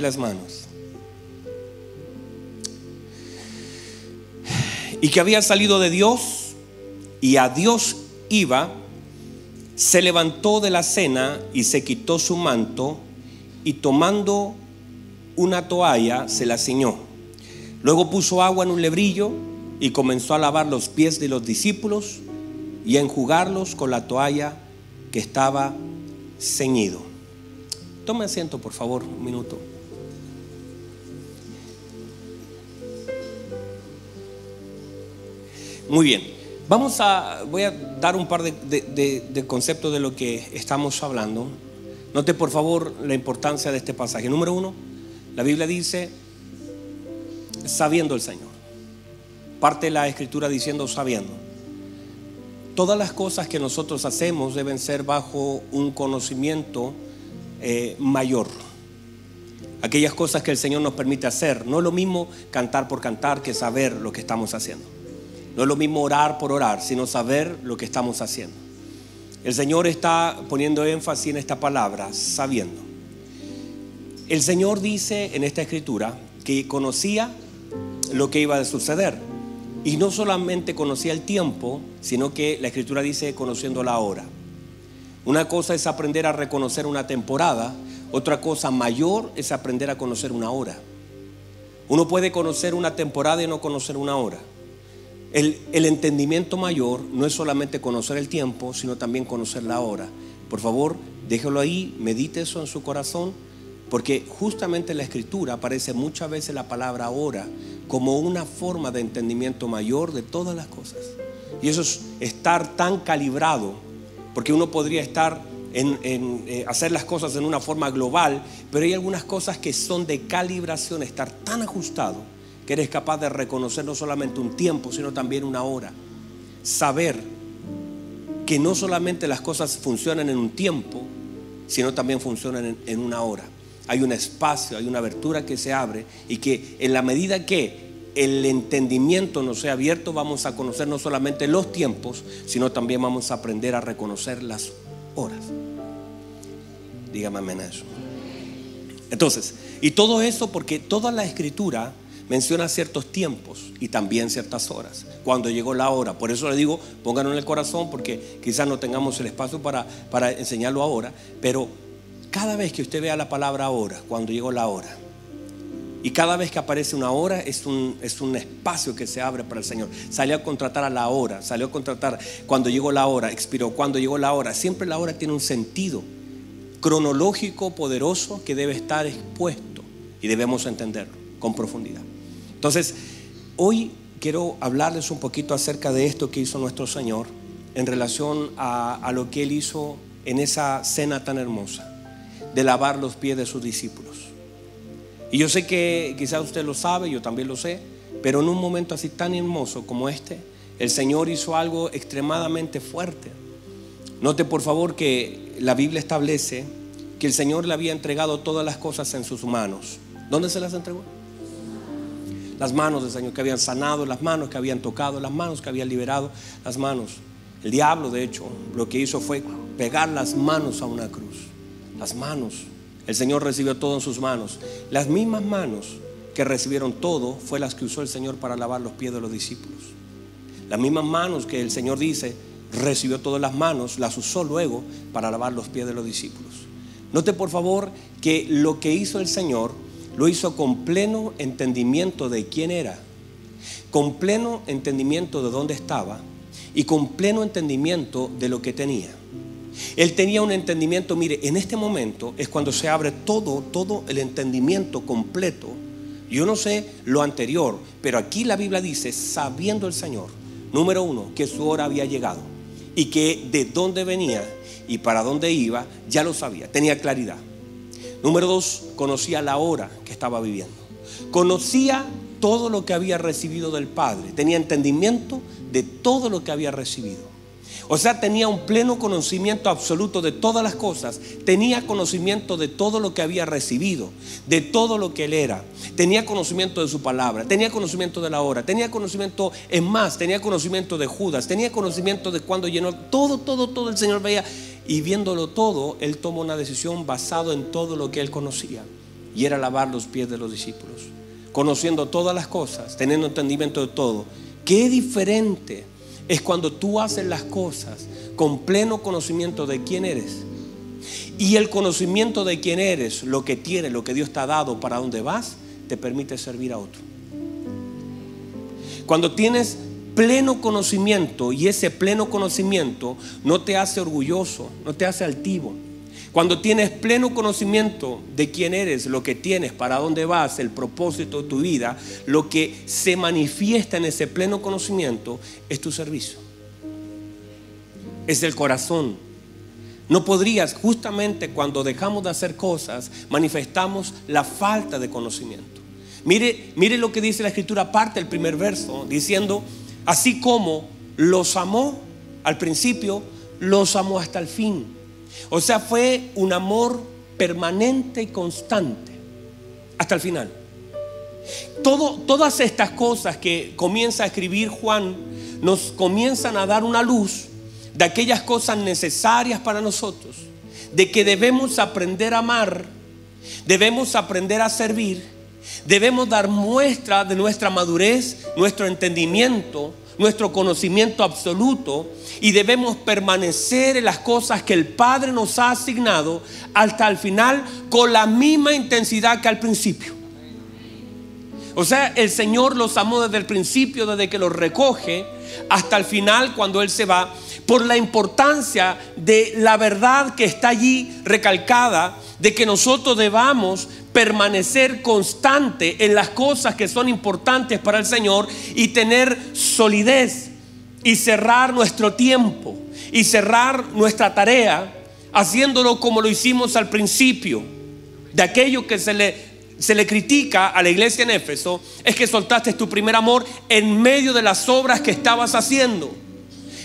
Las manos. Y que había salido de Dios y a Dios iba, se levantó de la cena y se quitó su manto y tomando una toalla se la ciñó Luego puso agua en un lebrillo y comenzó a lavar los pies de los discípulos y a enjugarlos con la toalla que estaba ceñido. Tome asiento, por favor, un minuto. Muy bien, vamos a, voy a dar un par de, conceptos de lo que estamos hablando. Note por favor la importancia de este pasaje. Número uno, la Biblia dice, sabiendo el Señor. Parte la escritura diciendo sabiendo. Todas las cosas que nosotros hacemos deben ser bajo un conocimiento eh, mayor. Aquellas cosas que el Señor nos permite hacer. No es lo mismo cantar por cantar que saber lo que estamos haciendo. No es lo mismo orar por orar, sino saber lo que estamos haciendo. El Señor está poniendo énfasis en esta palabra, sabiendo. El Señor dice en esta escritura que conocía lo que iba a suceder. Y no solamente conocía el tiempo, sino que la escritura dice conociendo la hora. Una cosa es aprender a reconocer una temporada, otra cosa mayor es aprender a conocer una hora. Uno puede conocer una temporada y no conocer una hora. El, entendimiento mayor no es solamente conocer el tiempo, sino también conocer la hora. Por favor, déjelo ahí, medite eso en su corazón, porque justamente en la escritura aparece muchas veces la palabra hora como una forma de entendimiento mayor de todas las cosas. Y eso es estar tan calibrado, porque uno podría estar en, eh, hacer las cosas en una forma global, pero hay algunas cosas que son de calibración, estar tan ajustado que eres capaz de reconocer no solamente un tiempo, sino también una hora. Saber que no solamente las cosas funcionan en un tiempo, sino también funcionan en una hora hay un espacio, hay una abertura que se abre y que en la medida que el entendimiento nos sea abierto, vamos a conocer no solamente los tiempos, sino también vamos a aprender a reconocer las horas. Dígame amén a eso. Entonces, y todo eso porque toda la escritura menciona ciertos tiempos y también ciertas horas. Cuando llegó la hora. Por eso le digo, pónganlo en el corazón porque quizás no tengamos el espacio para, para enseñarlo ahora. Pero cada vez que usted vea la palabra hora, cuando llegó la hora, Y cada vez que aparece una hora es un, es un espacio que se abre para el Señor. Salió a contratar a la hora, salió a contratar cuando llegó la hora, expiró cuando llegó la hora. Siempre la hora tiene un sentido cronológico, poderoso, que debe estar expuesto y debemos entenderlo con profundidad. Entonces, hoy quiero hablarles un poquito acerca de esto que hizo nuestro Señor en relación a, lo que Él hizo en esa cena tan hermosa, de lavar los pies de sus discípulos. Y yo sé que quizás usted lo sabe, yo también lo sé, pero en un momento así tan hermoso como este, el Señor hizo algo extremadamente fuerte. Note por favor que la Biblia establece que el Señor le había entregado todas las cosas en sus manos. ¿Dónde se las entregó? Las manos del Señor que habían sanado, las manos que habían tocado, las manos que habían liberado, las manos. El diablo, de hecho, lo que hizo fue pegar las manos a una cruz. Las manos. El Señor recibió todo en sus manos. Las mismas manos que recibieron todo fue las que usó el Señor para lavar los pies de los discípulos. Las mismas manos que el Señor dice recibió todas las manos, las usó luego para lavar los pies de los discípulos. Note por favor que lo que hizo el Señor lo hizo con pleno entendimiento de quién era, con pleno entendimiento de dónde estaba y con pleno entendimiento de lo que tenía. Él tenía un entendimiento, mire, en este momento es cuando se abre todo, todo el entendimiento completo. Yo no sé lo anterior, pero aquí la Biblia dice, sabiendo el Señor, número uno, que su hora había llegado y que de dónde venía y para dónde iba, ya lo sabía, tenía claridad. Número dos, conocía la hora que estaba viviendo. Conocía todo lo que había recibido del Padre, tenía entendimiento de todo lo que había recibido. O sea, tenía un pleno conocimiento absoluto de todas las cosas. Tenía conocimiento de todo lo que había recibido, de todo lo que él era. Tenía conocimiento de su palabra, tenía conocimiento de la hora, tenía conocimiento, en más, tenía conocimiento de Judas, tenía conocimiento de cuando llenó todo, todo, todo el Señor veía. Y viéndolo todo, él tomó una decisión basado en todo lo que él conocía. Y era lavar los pies de los discípulos. Conociendo todas las cosas, teniendo entendimiento de todo. Qué diferente es cuando tú haces las cosas con pleno conocimiento de quién eres. Y el conocimiento de quién eres, lo que tienes, lo que Dios te ha dado, para dónde vas, te permite servir a otro. Cuando tienes pleno conocimiento y ese pleno conocimiento no te hace orgulloso, no te hace altivo, cuando tienes pleno conocimiento de quién eres, lo que tienes, para dónde vas, el propósito de tu vida, lo que se manifiesta en ese pleno conocimiento es tu servicio. Es el corazón. No podrías, justamente cuando dejamos de hacer cosas, manifestamos la falta de conocimiento. Mire, mire lo que dice la escritura, parte del primer verso, diciendo, así como los amó al principio, los amó hasta el fin. O sea, fue un amor permanente y constante hasta el final. todas estas cosas que comienza a escribir Juan nos comienzan a dar una luz de aquellas cosas necesarias para nosotros, de que debemos aprender a amar, debemos aprender a servir, debemos dar muestra de nuestra madurez, nuestro entendimiento, nuestro conocimiento absoluto y debemos permanecer en las cosas que el Padre nos ha asignado hasta el final con la misma intensidad que al principio. O sea, el Señor los amó desde el principio, desde que los recoge, hasta el final cuando Él se va, por la importancia de la verdad que está allí recalcada, de que nosotros debamos permanecer constante en las cosas que son importantes para el Señor y tener solidez y cerrar nuestro tiempo y cerrar nuestra tarea haciéndolo como lo hicimos al principio. De aquello que se le, se le critica a la iglesia en Éfeso es que soltaste tu primer amor en medio de las obras que estabas haciendo.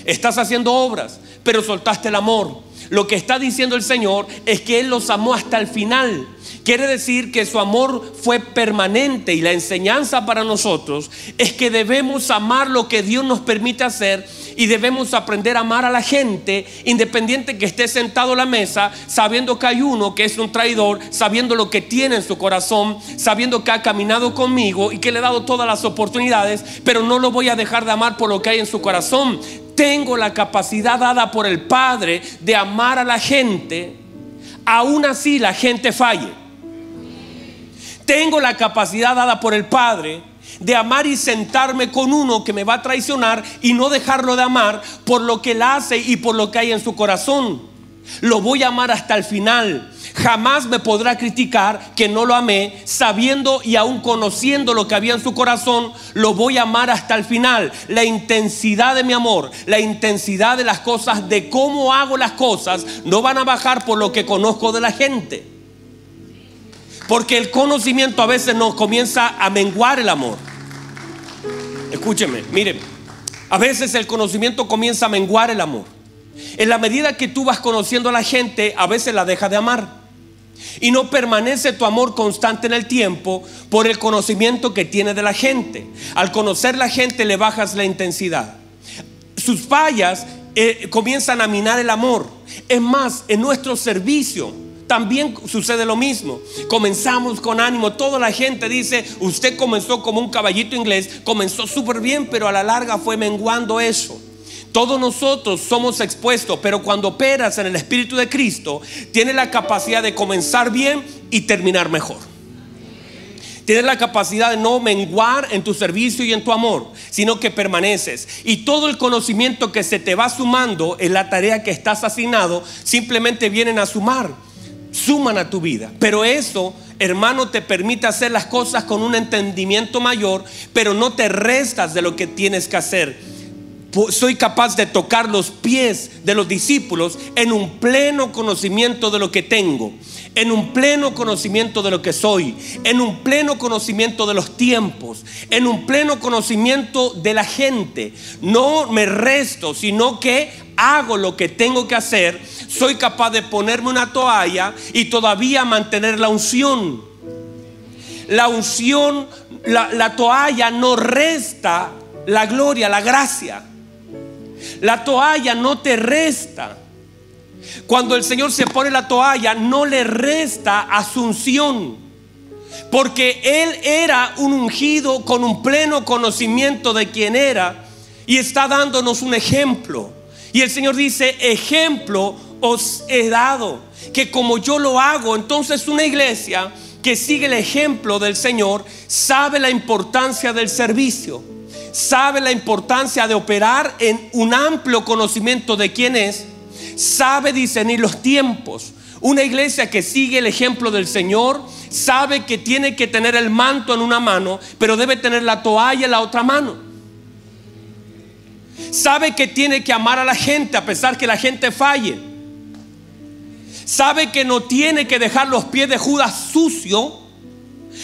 Estás haciendo obras, pero soltaste el amor. Lo que está diciendo el Señor es que Él los amó hasta el final. Quiere decir que su amor fue permanente y la enseñanza para nosotros es que debemos amar lo que Dios nos permite hacer y debemos aprender a amar a la gente independiente que esté sentado a la mesa, sabiendo que hay uno que es un traidor, sabiendo lo que tiene en su corazón, sabiendo que ha caminado conmigo y que le he dado todas las oportunidades, pero no lo voy a dejar de amar por lo que hay en su corazón. Tengo la capacidad dada por el Padre de amar a la gente, aún así la gente falle. Tengo la capacidad dada por el Padre de amar y sentarme con uno que me va a traicionar y no dejarlo de amar por lo que él hace y por lo que hay en su corazón. Lo voy a amar hasta el final. Jamás me podrá criticar que no lo amé, sabiendo y aún conociendo lo que había en su corazón, lo voy a amar hasta el final. La intensidad de mi amor, la intensidad de las cosas, de cómo hago las cosas, no van a bajar por lo que conozco de la gente. Porque el conocimiento a veces nos comienza a menguar el amor. Escúcheme, miren, a veces el conocimiento comienza a menguar el amor. En la medida que tú vas conociendo a la gente, a veces la dejas de amar. Y no permanece tu amor constante en el tiempo por el conocimiento que tiene de la gente. Al conocer la gente le bajas la intensidad. Sus fallas eh, comienzan a minar el amor. Es más, en nuestro servicio también sucede lo mismo. Comenzamos con ánimo. Toda la gente dice, usted comenzó como un caballito inglés, comenzó súper bien, pero a la larga fue menguando eso. Todos nosotros somos expuestos, pero cuando operas en el Espíritu de Cristo, tienes la capacidad de comenzar bien y terminar mejor. Tienes la capacidad de no menguar en tu servicio y en tu amor, sino que permaneces. Y todo el conocimiento que se te va sumando en la tarea que estás asignado, simplemente vienen a sumar suman a tu vida. Pero eso, hermano, te permite hacer las cosas con un entendimiento mayor, pero no te restas de lo que tienes que hacer. Soy capaz de tocar los pies de los discípulos en un pleno conocimiento de lo que tengo, en un pleno conocimiento de lo que soy, en un pleno conocimiento de los tiempos, en un pleno conocimiento de la gente. No me resto, sino que hago lo que tengo que hacer soy capaz de ponerme una toalla y todavía mantener la unción. La unción, la, toalla no resta la gloria, la gracia. La toalla no te resta. Cuando el Señor se pone la toalla, no le resta asunción. Porque Él era un ungido con un pleno conocimiento de quién era y está dándonos un ejemplo. Y el Señor dice, ejemplo os he dado, que como yo lo hago, entonces una iglesia que sigue el ejemplo del Señor sabe la importancia del servicio, sabe la importancia de operar en un amplio conocimiento de quién es, sabe discernir los tiempos. Una iglesia que sigue el ejemplo del Señor sabe que tiene que tener el manto en una mano, pero debe tener la toalla en la otra mano. Sabe que tiene que amar a la gente a pesar que la gente falle Sabe que no tiene que dejar los pies de Judas sucio,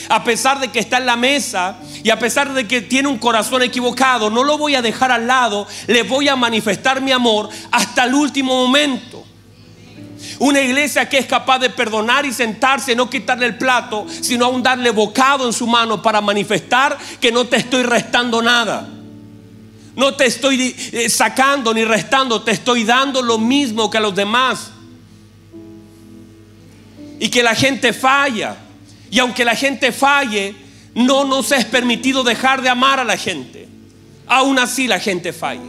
a pesar de que está en la mesa y a pesar de que tiene un corazón equivocado. No lo voy a dejar al lado, le voy a manifestar mi amor hasta el último momento. Una iglesia que es capaz de perdonar y sentarse, no quitarle el plato, sino aún darle bocado en su mano para manifestar que no te estoy restando nada. No te estoy eh, sacando ni restando, te estoy dando lo mismo que a los demás y que la gente falla. Y aunque la gente falle, no nos es permitido dejar de amar a la gente. Aún así la gente falla.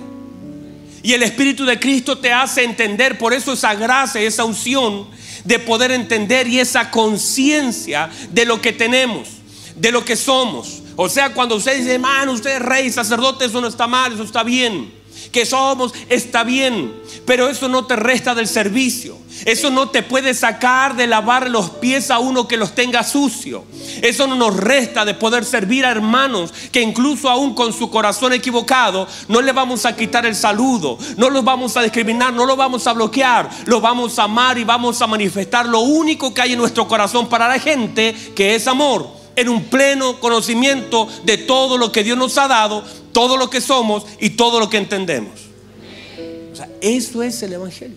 Y el Espíritu de Cristo te hace entender, por eso esa gracia, esa unción de poder entender y esa conciencia de lo que tenemos, de lo que somos. O sea, cuando usted dice, hermano, usted es rey, sacerdote, eso no está mal, eso está bien que somos está bien, pero eso no te resta del servicio. Eso no te puede sacar de lavar los pies a uno que los tenga sucio. Eso no nos resta de poder servir a hermanos que incluso aún con su corazón equivocado no le vamos a quitar el saludo, no los vamos a discriminar, no los vamos a bloquear, los vamos a amar y vamos a manifestar lo único que hay en nuestro corazón para la gente, que es amor en un pleno conocimiento de todo lo que Dios nos ha dado, todo lo que somos y todo lo que entendemos. O sea, eso es el Evangelio.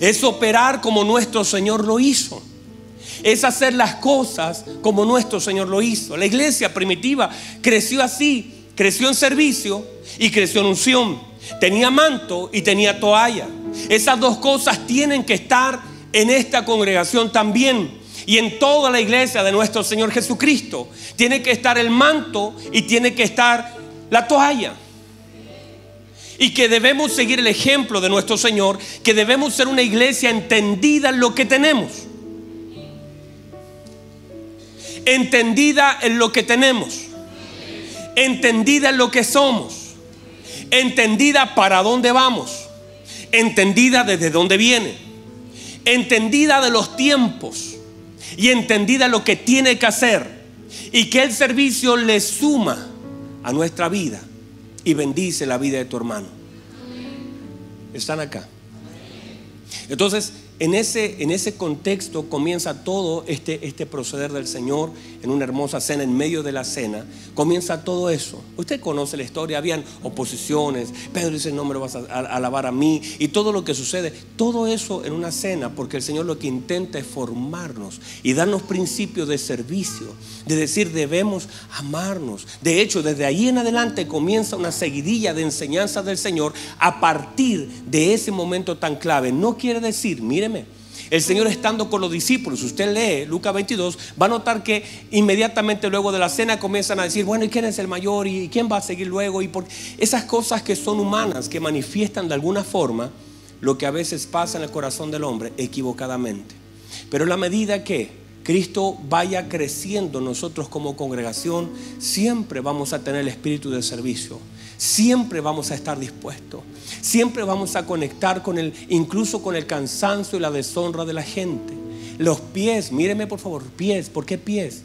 Es operar como nuestro Señor lo hizo. Es hacer las cosas como nuestro Señor lo hizo. La iglesia primitiva creció así, creció en servicio y creció en unción. Tenía manto y tenía toalla. Esas dos cosas tienen que estar en esta congregación también y en toda la iglesia de nuestro Señor Jesucristo. Tiene que estar el manto y tiene que estar la toalla. Y que debemos seguir el ejemplo de nuestro Señor, que debemos ser una iglesia entendida en lo que tenemos. entendida en lo que tenemos, entendida en lo que somos, entendida para dónde vamos, entendida desde dónde viene, entendida de los tiempos y entendida lo que tiene que hacer y que el servicio le suma a nuestra vida y bendice la vida de tu hermano. Están acá. Entonces, en ese, en ese contexto comienza todo este, este proceder del Señor en una hermosa cena, en medio de la cena, comienza todo eso. Usted conoce la historia, habían oposiciones, Pedro dice, no me lo vas a alabar a mí, y todo lo que sucede, todo eso en una cena, porque el Señor lo que intenta es formarnos y darnos principios de servicio, de decir, debemos amarnos. De hecho, desde ahí en adelante comienza una seguidilla de enseñanzas del Señor a partir de ese momento tan clave. No quiere decir, el Señor estando con los discípulos, usted lee Lucas 22, va a notar que inmediatamente luego de la cena comienzan a decir, bueno, ¿y quién es el mayor? ¿Y quién va a seguir luego? Y por esas cosas que son humanas, que manifiestan de alguna forma lo que a veces pasa en el corazón del hombre equivocadamente. Pero en la medida que Cristo vaya creciendo nosotros como congregación, siempre vamos a tener el espíritu de servicio siempre vamos a estar dispuestos. Siempre vamos a conectar con el, incluso con el cansancio y la deshonra de la gente. Los pies, míreme por favor, pies, ¿por qué pies?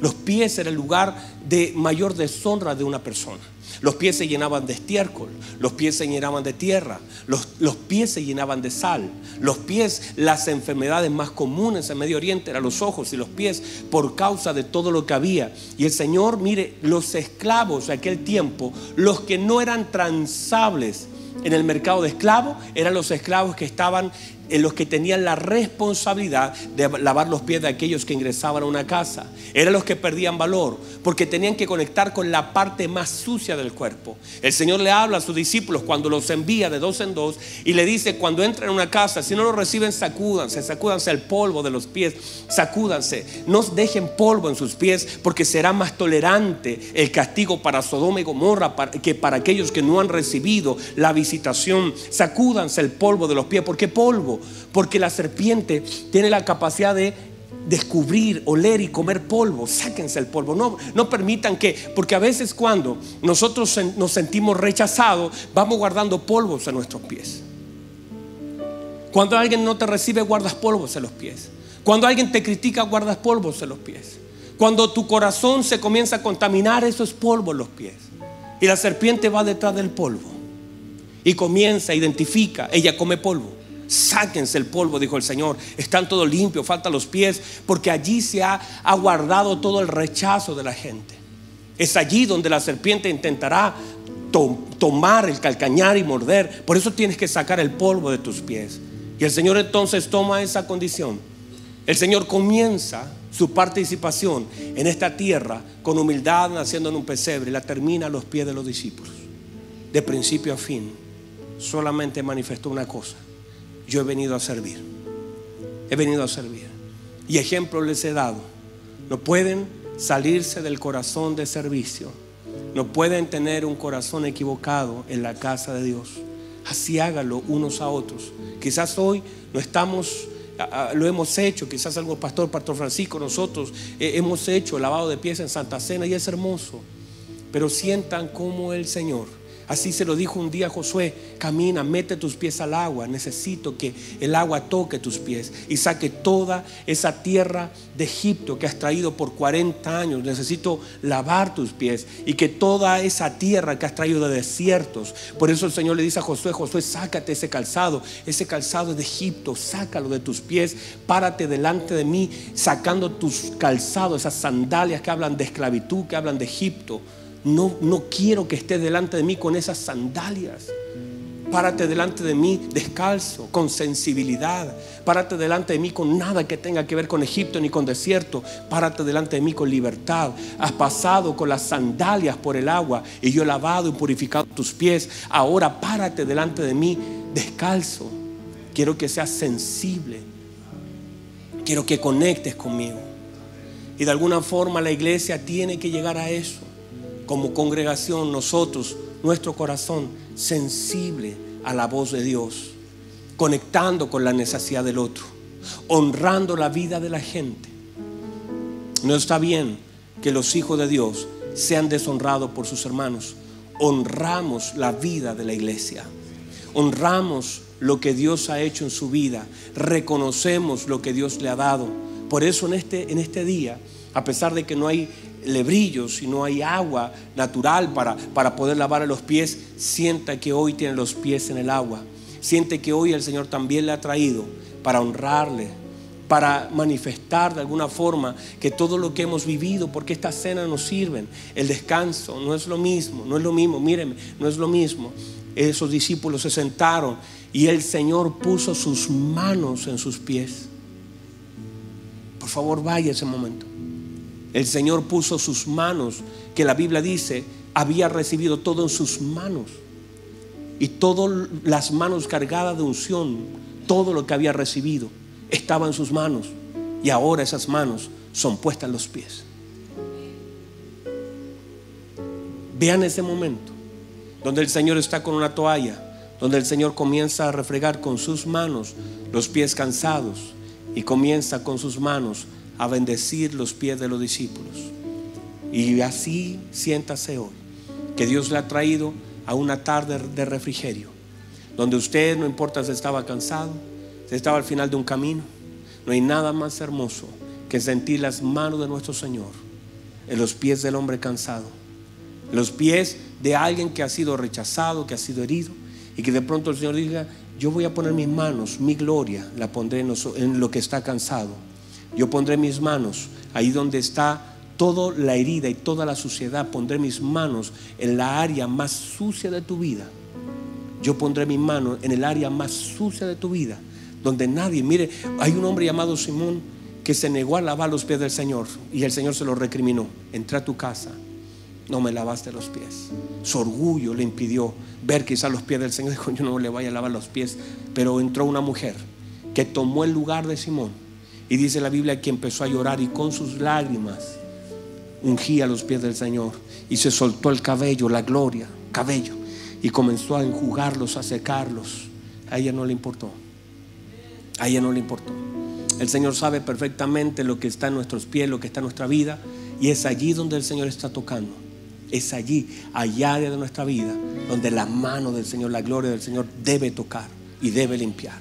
Los pies era el lugar de mayor deshonra de una persona. Los pies se llenaban de estiércol, los pies se llenaban de tierra, los, los, pies se llenaban de sal. Los pies, las enfermedades más comunes en Medio Oriente eran los ojos y los pies por causa de todo lo que había. Y el Señor, mire, los esclavos de aquel tiempo, los que no eran transables en el mercado de esclavos, eran los esclavos que estaban los que tenían la responsabilidad de lavar los pies de aquellos que ingresaban a una casa. Eran los que perdían valor, porque tenían que conectar con la parte más sucia del cuerpo. El Señor le habla a sus discípulos cuando los envía de dos en dos y le dice, cuando entren a una casa, si no lo reciben, sacúdanse, sacúdanse el polvo de los pies, sacúdanse, no dejen polvo en sus pies, porque será más tolerante el castigo para Sodoma y Gomorra que para aquellos que no han recibido la visitación. Sacúdanse el polvo de los pies, porque polvo porque la serpiente tiene la capacidad de descubrir, oler y comer polvo. Sáquense el polvo. No, no permitan que, porque a veces cuando nosotros nos sentimos rechazados, vamos guardando polvos en nuestros pies. Cuando alguien no te recibe, guardas polvos en los pies. Cuando alguien te critica, guardas polvos en los pies. Cuando tu corazón se comienza a contaminar, eso es polvo en los pies. Y la serpiente va detrás del polvo. Y comienza, identifica, ella come polvo. Sáquense el polvo, dijo el Señor. Están todos limpios, faltan los pies, porque allí se ha, guardado todo el rechazo de la gente. Es allí donde la serpiente intentará tomar el calcañar y morder. Por eso tienes que sacar el polvo de tus pies. Y el Señor entonces toma esa condición. El Señor comienza su participación en esta tierra con humildad, naciendo en un pesebre, y la termina a los pies de los discípulos. De principio a fin, solamente manifestó una cosa yo he venido a servir. He venido a servir. Y ejemplo les he dado. No pueden salirse del corazón de servicio. No pueden tener un corazón equivocado en la casa de Dios. Así háganlo unos a otros. Quizás hoy no estamos, lo hemos hecho, quizás algo pastor, pastor Francisco, nosotros eh, hemos hecho lavado de pies en Santa Cena y es hermoso. Pero sientan como el Señor Así se lo dijo un día Josué, camina, mete tus pies al agua, necesito que el agua toque tus pies y saque toda esa tierra de Egipto que has traído por 40 años, necesito lavar tus pies y que toda esa tierra que has traído de desiertos, por eso el Señor le dice a Josué, Josué, sácate ese calzado, ese calzado de Egipto, sácalo de tus pies, párate delante de mí, sacando tus calzados, esas sandalias que hablan de esclavitud, que hablan de Egipto no, no quiero que estés delante de mí con esas sandalias. Párate delante de mí descalzo, con sensibilidad. Párate delante de mí con nada que tenga que ver con Egipto ni con desierto. Párate delante de mí con libertad. Has pasado con las sandalias por el agua y yo he lavado y purificado tus pies. Ahora párate delante de mí descalzo. Quiero que seas sensible. Quiero que conectes conmigo. Y de alguna forma la iglesia tiene que llegar a eso como congregación, nosotros, nuestro corazón sensible a la voz de Dios, conectando con la necesidad del otro, honrando la vida de la gente. No está bien que los hijos de Dios sean deshonrados por sus hermanos. Honramos la vida de la iglesia. Honramos lo que Dios ha hecho en su vida. Reconocemos lo que Dios le ha dado. Por eso en este, en este día, a pesar de que no hay lebrillos y no hay agua natural para, para poder lavar los pies, sienta que hoy tiene los pies en el agua. Siente que hoy el Señor también le ha traído para honrarle, para manifestar de alguna forma que todo lo que hemos vivido, porque esta cena nos sirven, el descanso no es lo mismo, no es lo mismo, mírenme, no es lo mismo. Esos discípulos se sentaron y el Señor puso sus manos en sus pies. Por favor, vaya ese momento. El Señor puso sus manos, que la Biblia dice, había recibido todo en sus manos. Y todas las manos cargadas de unción, todo lo que había recibido estaba en sus manos y ahora esas manos son puestas en los pies. Vean ese momento donde el Señor está con una toalla, donde el Señor comienza a refregar con sus manos los pies cansados y comienza con sus manos a bendecir los pies de los discípulos. Y así siéntase hoy, que Dios le ha traído a una tarde de refrigerio, donde usted no importa si estaba cansado, estaba al final de un camino. No hay nada más hermoso que sentir las manos de nuestro Señor en los pies del hombre cansado, en los pies de alguien que ha sido rechazado, que ha sido herido, y que de pronto el Señor diga, yo voy a poner mis manos, mi gloria la pondré en lo que está cansado. Yo pondré mis manos ahí donde está toda la herida y toda la suciedad. Pondré mis manos en la área más sucia de tu vida. Yo pondré mis manos en el área más sucia de tu vida donde nadie, mire, hay un hombre llamado Simón que se negó a lavar los pies del Señor y el Señor se lo recriminó. Entra a tu casa, no me lavaste los pies. Su orgullo le impidió ver quizás los pies del Señor. Dijo, yo no le voy a lavar los pies. Pero entró una mujer que tomó el lugar de Simón. Y dice la Biblia que empezó a llorar y con sus lágrimas ungía los pies del Señor. Y se soltó el cabello, la gloria, cabello. Y comenzó a enjugarlos, a secarlos. A ella no le importó. A ella no le importó. El Señor sabe perfectamente lo que está en nuestros pies, lo que está en nuestra vida. Y es allí donde el Señor está tocando. Es allí, allá de nuestra vida, donde la mano del Señor, la gloria del Señor debe tocar y debe limpiar.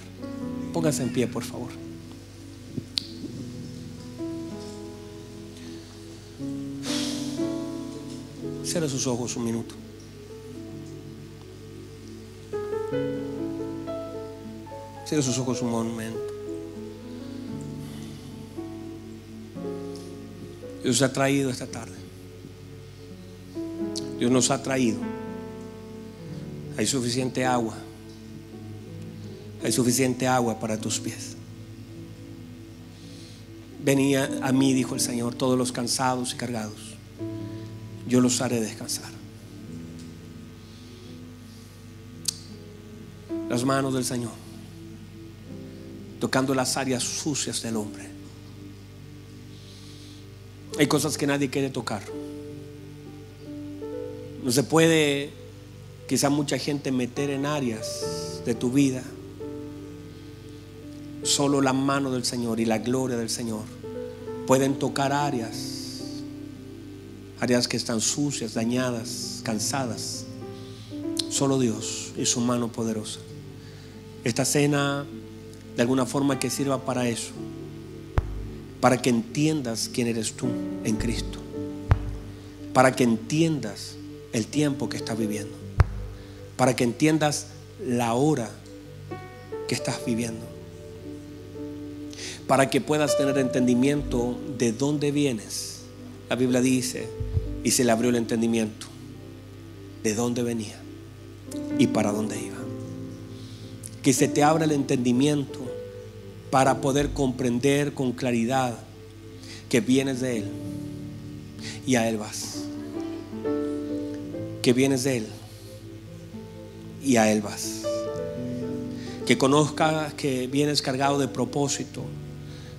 Póngase en pie, por favor. Cierra sus ojos un minuto. Cierre sus ojos un momento. Dios ha traído esta tarde. Dios nos ha traído. Hay suficiente agua. Hay suficiente agua para tus pies. Venía a mí, dijo el Señor, todos los cansados y cargados. Yo los haré descansar. Las manos del Señor tocando las áreas sucias del hombre. Hay cosas que nadie quiere tocar. No se puede quizá mucha gente meter en áreas de tu vida. Solo la mano del Señor y la gloria del Señor pueden tocar áreas, áreas que están sucias, dañadas, cansadas. Solo Dios y su mano poderosa. Esta cena de alguna forma que sirva para eso, para que entiendas quién eres tú en Cristo, para que entiendas el tiempo que estás viviendo, para que entiendas la hora que estás viviendo, para que puedas tener entendimiento de dónde vienes. La Biblia dice, y se le abrió el entendimiento, de dónde venía y para dónde iba. Que se te abra el entendimiento para poder comprender con claridad que vienes de Él y a Él vas. Que vienes de Él y a Él vas. Que conozcas que vienes cargado de propósito.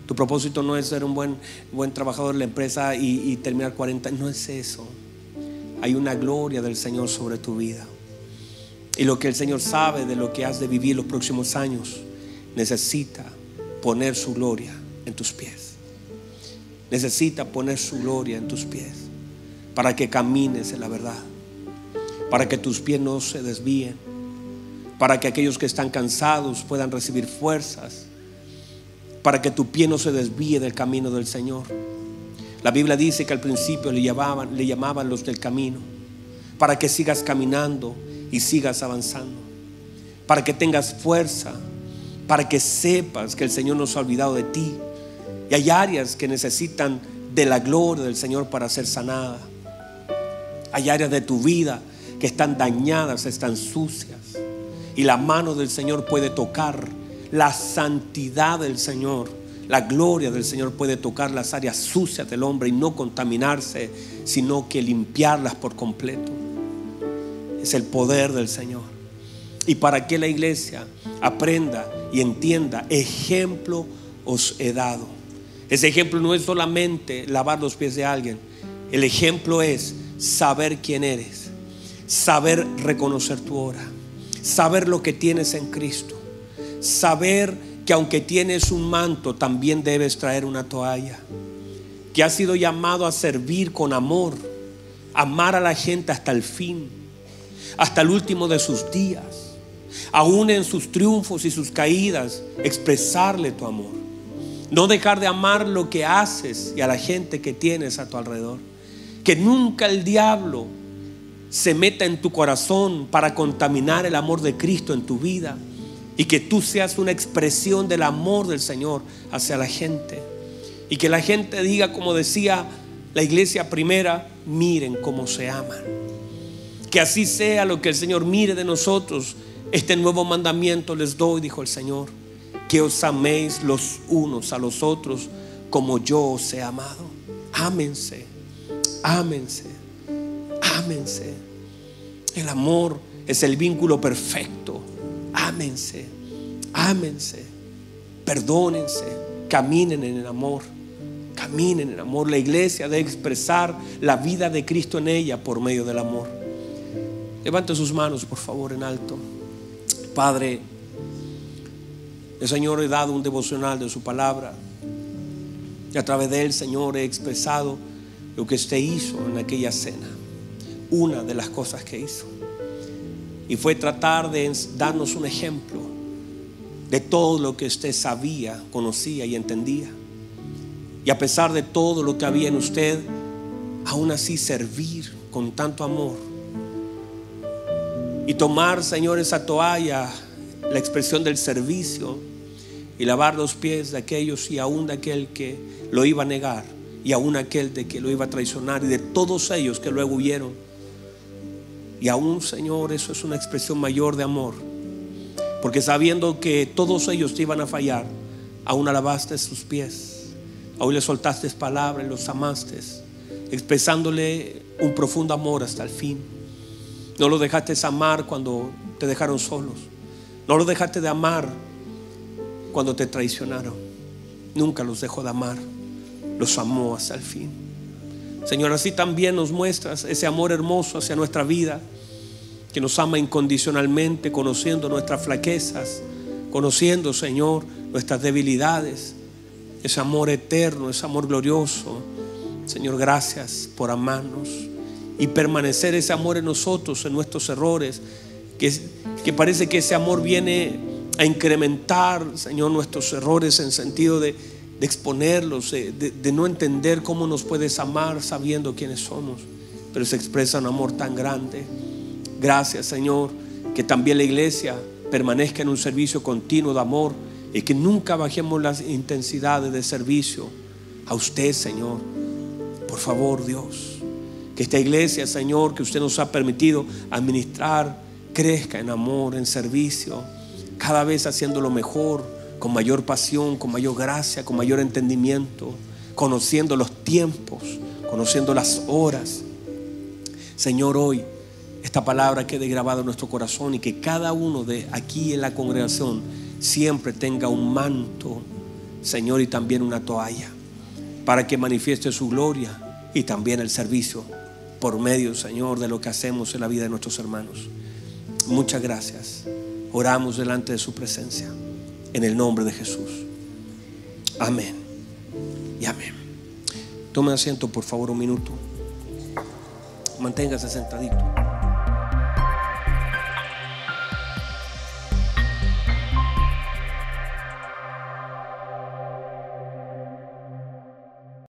Tu propósito no es ser un buen, buen trabajador de la empresa y, y terminar 40. No es eso. Hay una gloria del Señor sobre tu vida. Y lo que el Señor sabe de lo que has de vivir los próximos años, necesita poner su gloria en tus pies. necesita poner su gloria en tus pies para que camines en la verdad, para que tus pies no se desvíen, para que aquellos que están cansados puedan recibir fuerzas, para que tu pie no se desvíe del camino del Señor. La Biblia dice que al principio le llamaban, los del camino, para que sigas caminando y sigas avanzando, para que tengas fuerza, para que sepas que el Señor no se ha olvidado de ti. Y hay áreas que necesitan de la gloria del Señor para ser sanada. Hay áreas de tu vida que están dañadas, están sucias. Y la mano del Señor puede tocar la santidad del Señor. La gloria del Señor puede tocar las áreas sucias del hombre y no contaminarse, sino que limpiarlas por completo. Es el poder del Señor. Y para que la iglesia aprenda y entienda, ejemplo os he dado. Ese ejemplo no es solamente lavar los pies de alguien. El ejemplo es saber quién eres, saber reconocer tu hora, saber lo que tienes en Cristo, saber que aunque tienes un manto, también debes traer una toalla, que has sido llamado a servir con amor, amar a la gente hasta el fin, hasta el último de sus días, aún en sus triunfos y sus caídas, expresarle tu amor. No dejar de amar lo que haces y a la gente que tienes a tu alrededor. Que nunca el diablo se meta en tu corazón para contaminar el amor de Cristo en tu vida. Y que tú seas una expresión del amor del Señor hacia la gente. Y que la gente diga, como decía la iglesia primera, miren cómo se aman. Que así sea lo que el Señor mire de nosotros. Este nuevo mandamiento les doy, dijo el Señor que os améis los unos a los otros como yo os he amado. Ámense, ámense, ámense. El amor es el vínculo perfecto. Ámense, ámense, perdónense, caminen en el amor. Caminen en el amor. La iglesia debe expresar la vida de Cristo en ella por medio del amor. Levante sus manos, por favor, en alto. Padre, el Señor he dado un devocional de su palabra. Y a través de él, Señor, he expresado lo que usted hizo en aquella cena. Una de las cosas que hizo. Y fue tratar de darnos un ejemplo de todo lo que usted sabía, conocía y entendía. Y a pesar de todo lo que había en usted, aún así servir con tanto amor. Y tomar, Señor, esa toalla la expresión del servicio y lavar los pies de aquellos y aún de aquel que lo iba a negar y aún aquel de que lo iba a traicionar y de todos ellos que luego huyeron. Y aún, Señor, eso es una expresión mayor de amor. Porque sabiendo que todos ellos te iban a fallar, aún alabaste sus pies, aún le soltaste palabras, los amaste, expresándole un profundo amor hasta el fin. No lo dejaste amar cuando te dejaron solos. No los dejaste de amar cuando te traicionaron. Nunca los dejó de amar. Los amó hasta el fin. Señor, así también nos muestras ese amor hermoso hacia nuestra vida, que nos ama incondicionalmente, conociendo nuestras flaquezas, conociendo, Señor, nuestras debilidades. Ese amor eterno, ese amor glorioso. Señor, gracias por amarnos y permanecer ese amor en nosotros, en nuestros errores, que que parece que ese amor viene a incrementar, Señor, nuestros errores en sentido de, exponerlos, de, de, no entender cómo nos puedes amar sabiendo quiénes somos, pero se expresa un amor tan grande. Gracias, Señor, que también la iglesia permanezca en un servicio continuo de amor y que nunca bajemos las intensidades de servicio a usted, Señor. Por favor, Dios, que esta iglesia, Señor, que usted nos ha permitido administrar, crezca en amor, en servicio, cada vez haciendo lo mejor, con mayor pasión, con mayor gracia, con mayor entendimiento, conociendo los tiempos, conociendo las horas. Señor, hoy esta palabra quede grabada en nuestro corazón y que cada uno de aquí en la congregación siempre tenga un manto, Señor, y también una toalla, para que manifieste su gloria y también el servicio por medio, Señor, de lo que hacemos en la vida de nuestros hermanos. Muchas gracias. Oramos delante de su presencia. En el nombre de Jesús. Amén. Y amén. Tome asiento, por favor, un minuto. Manténgase sentadito.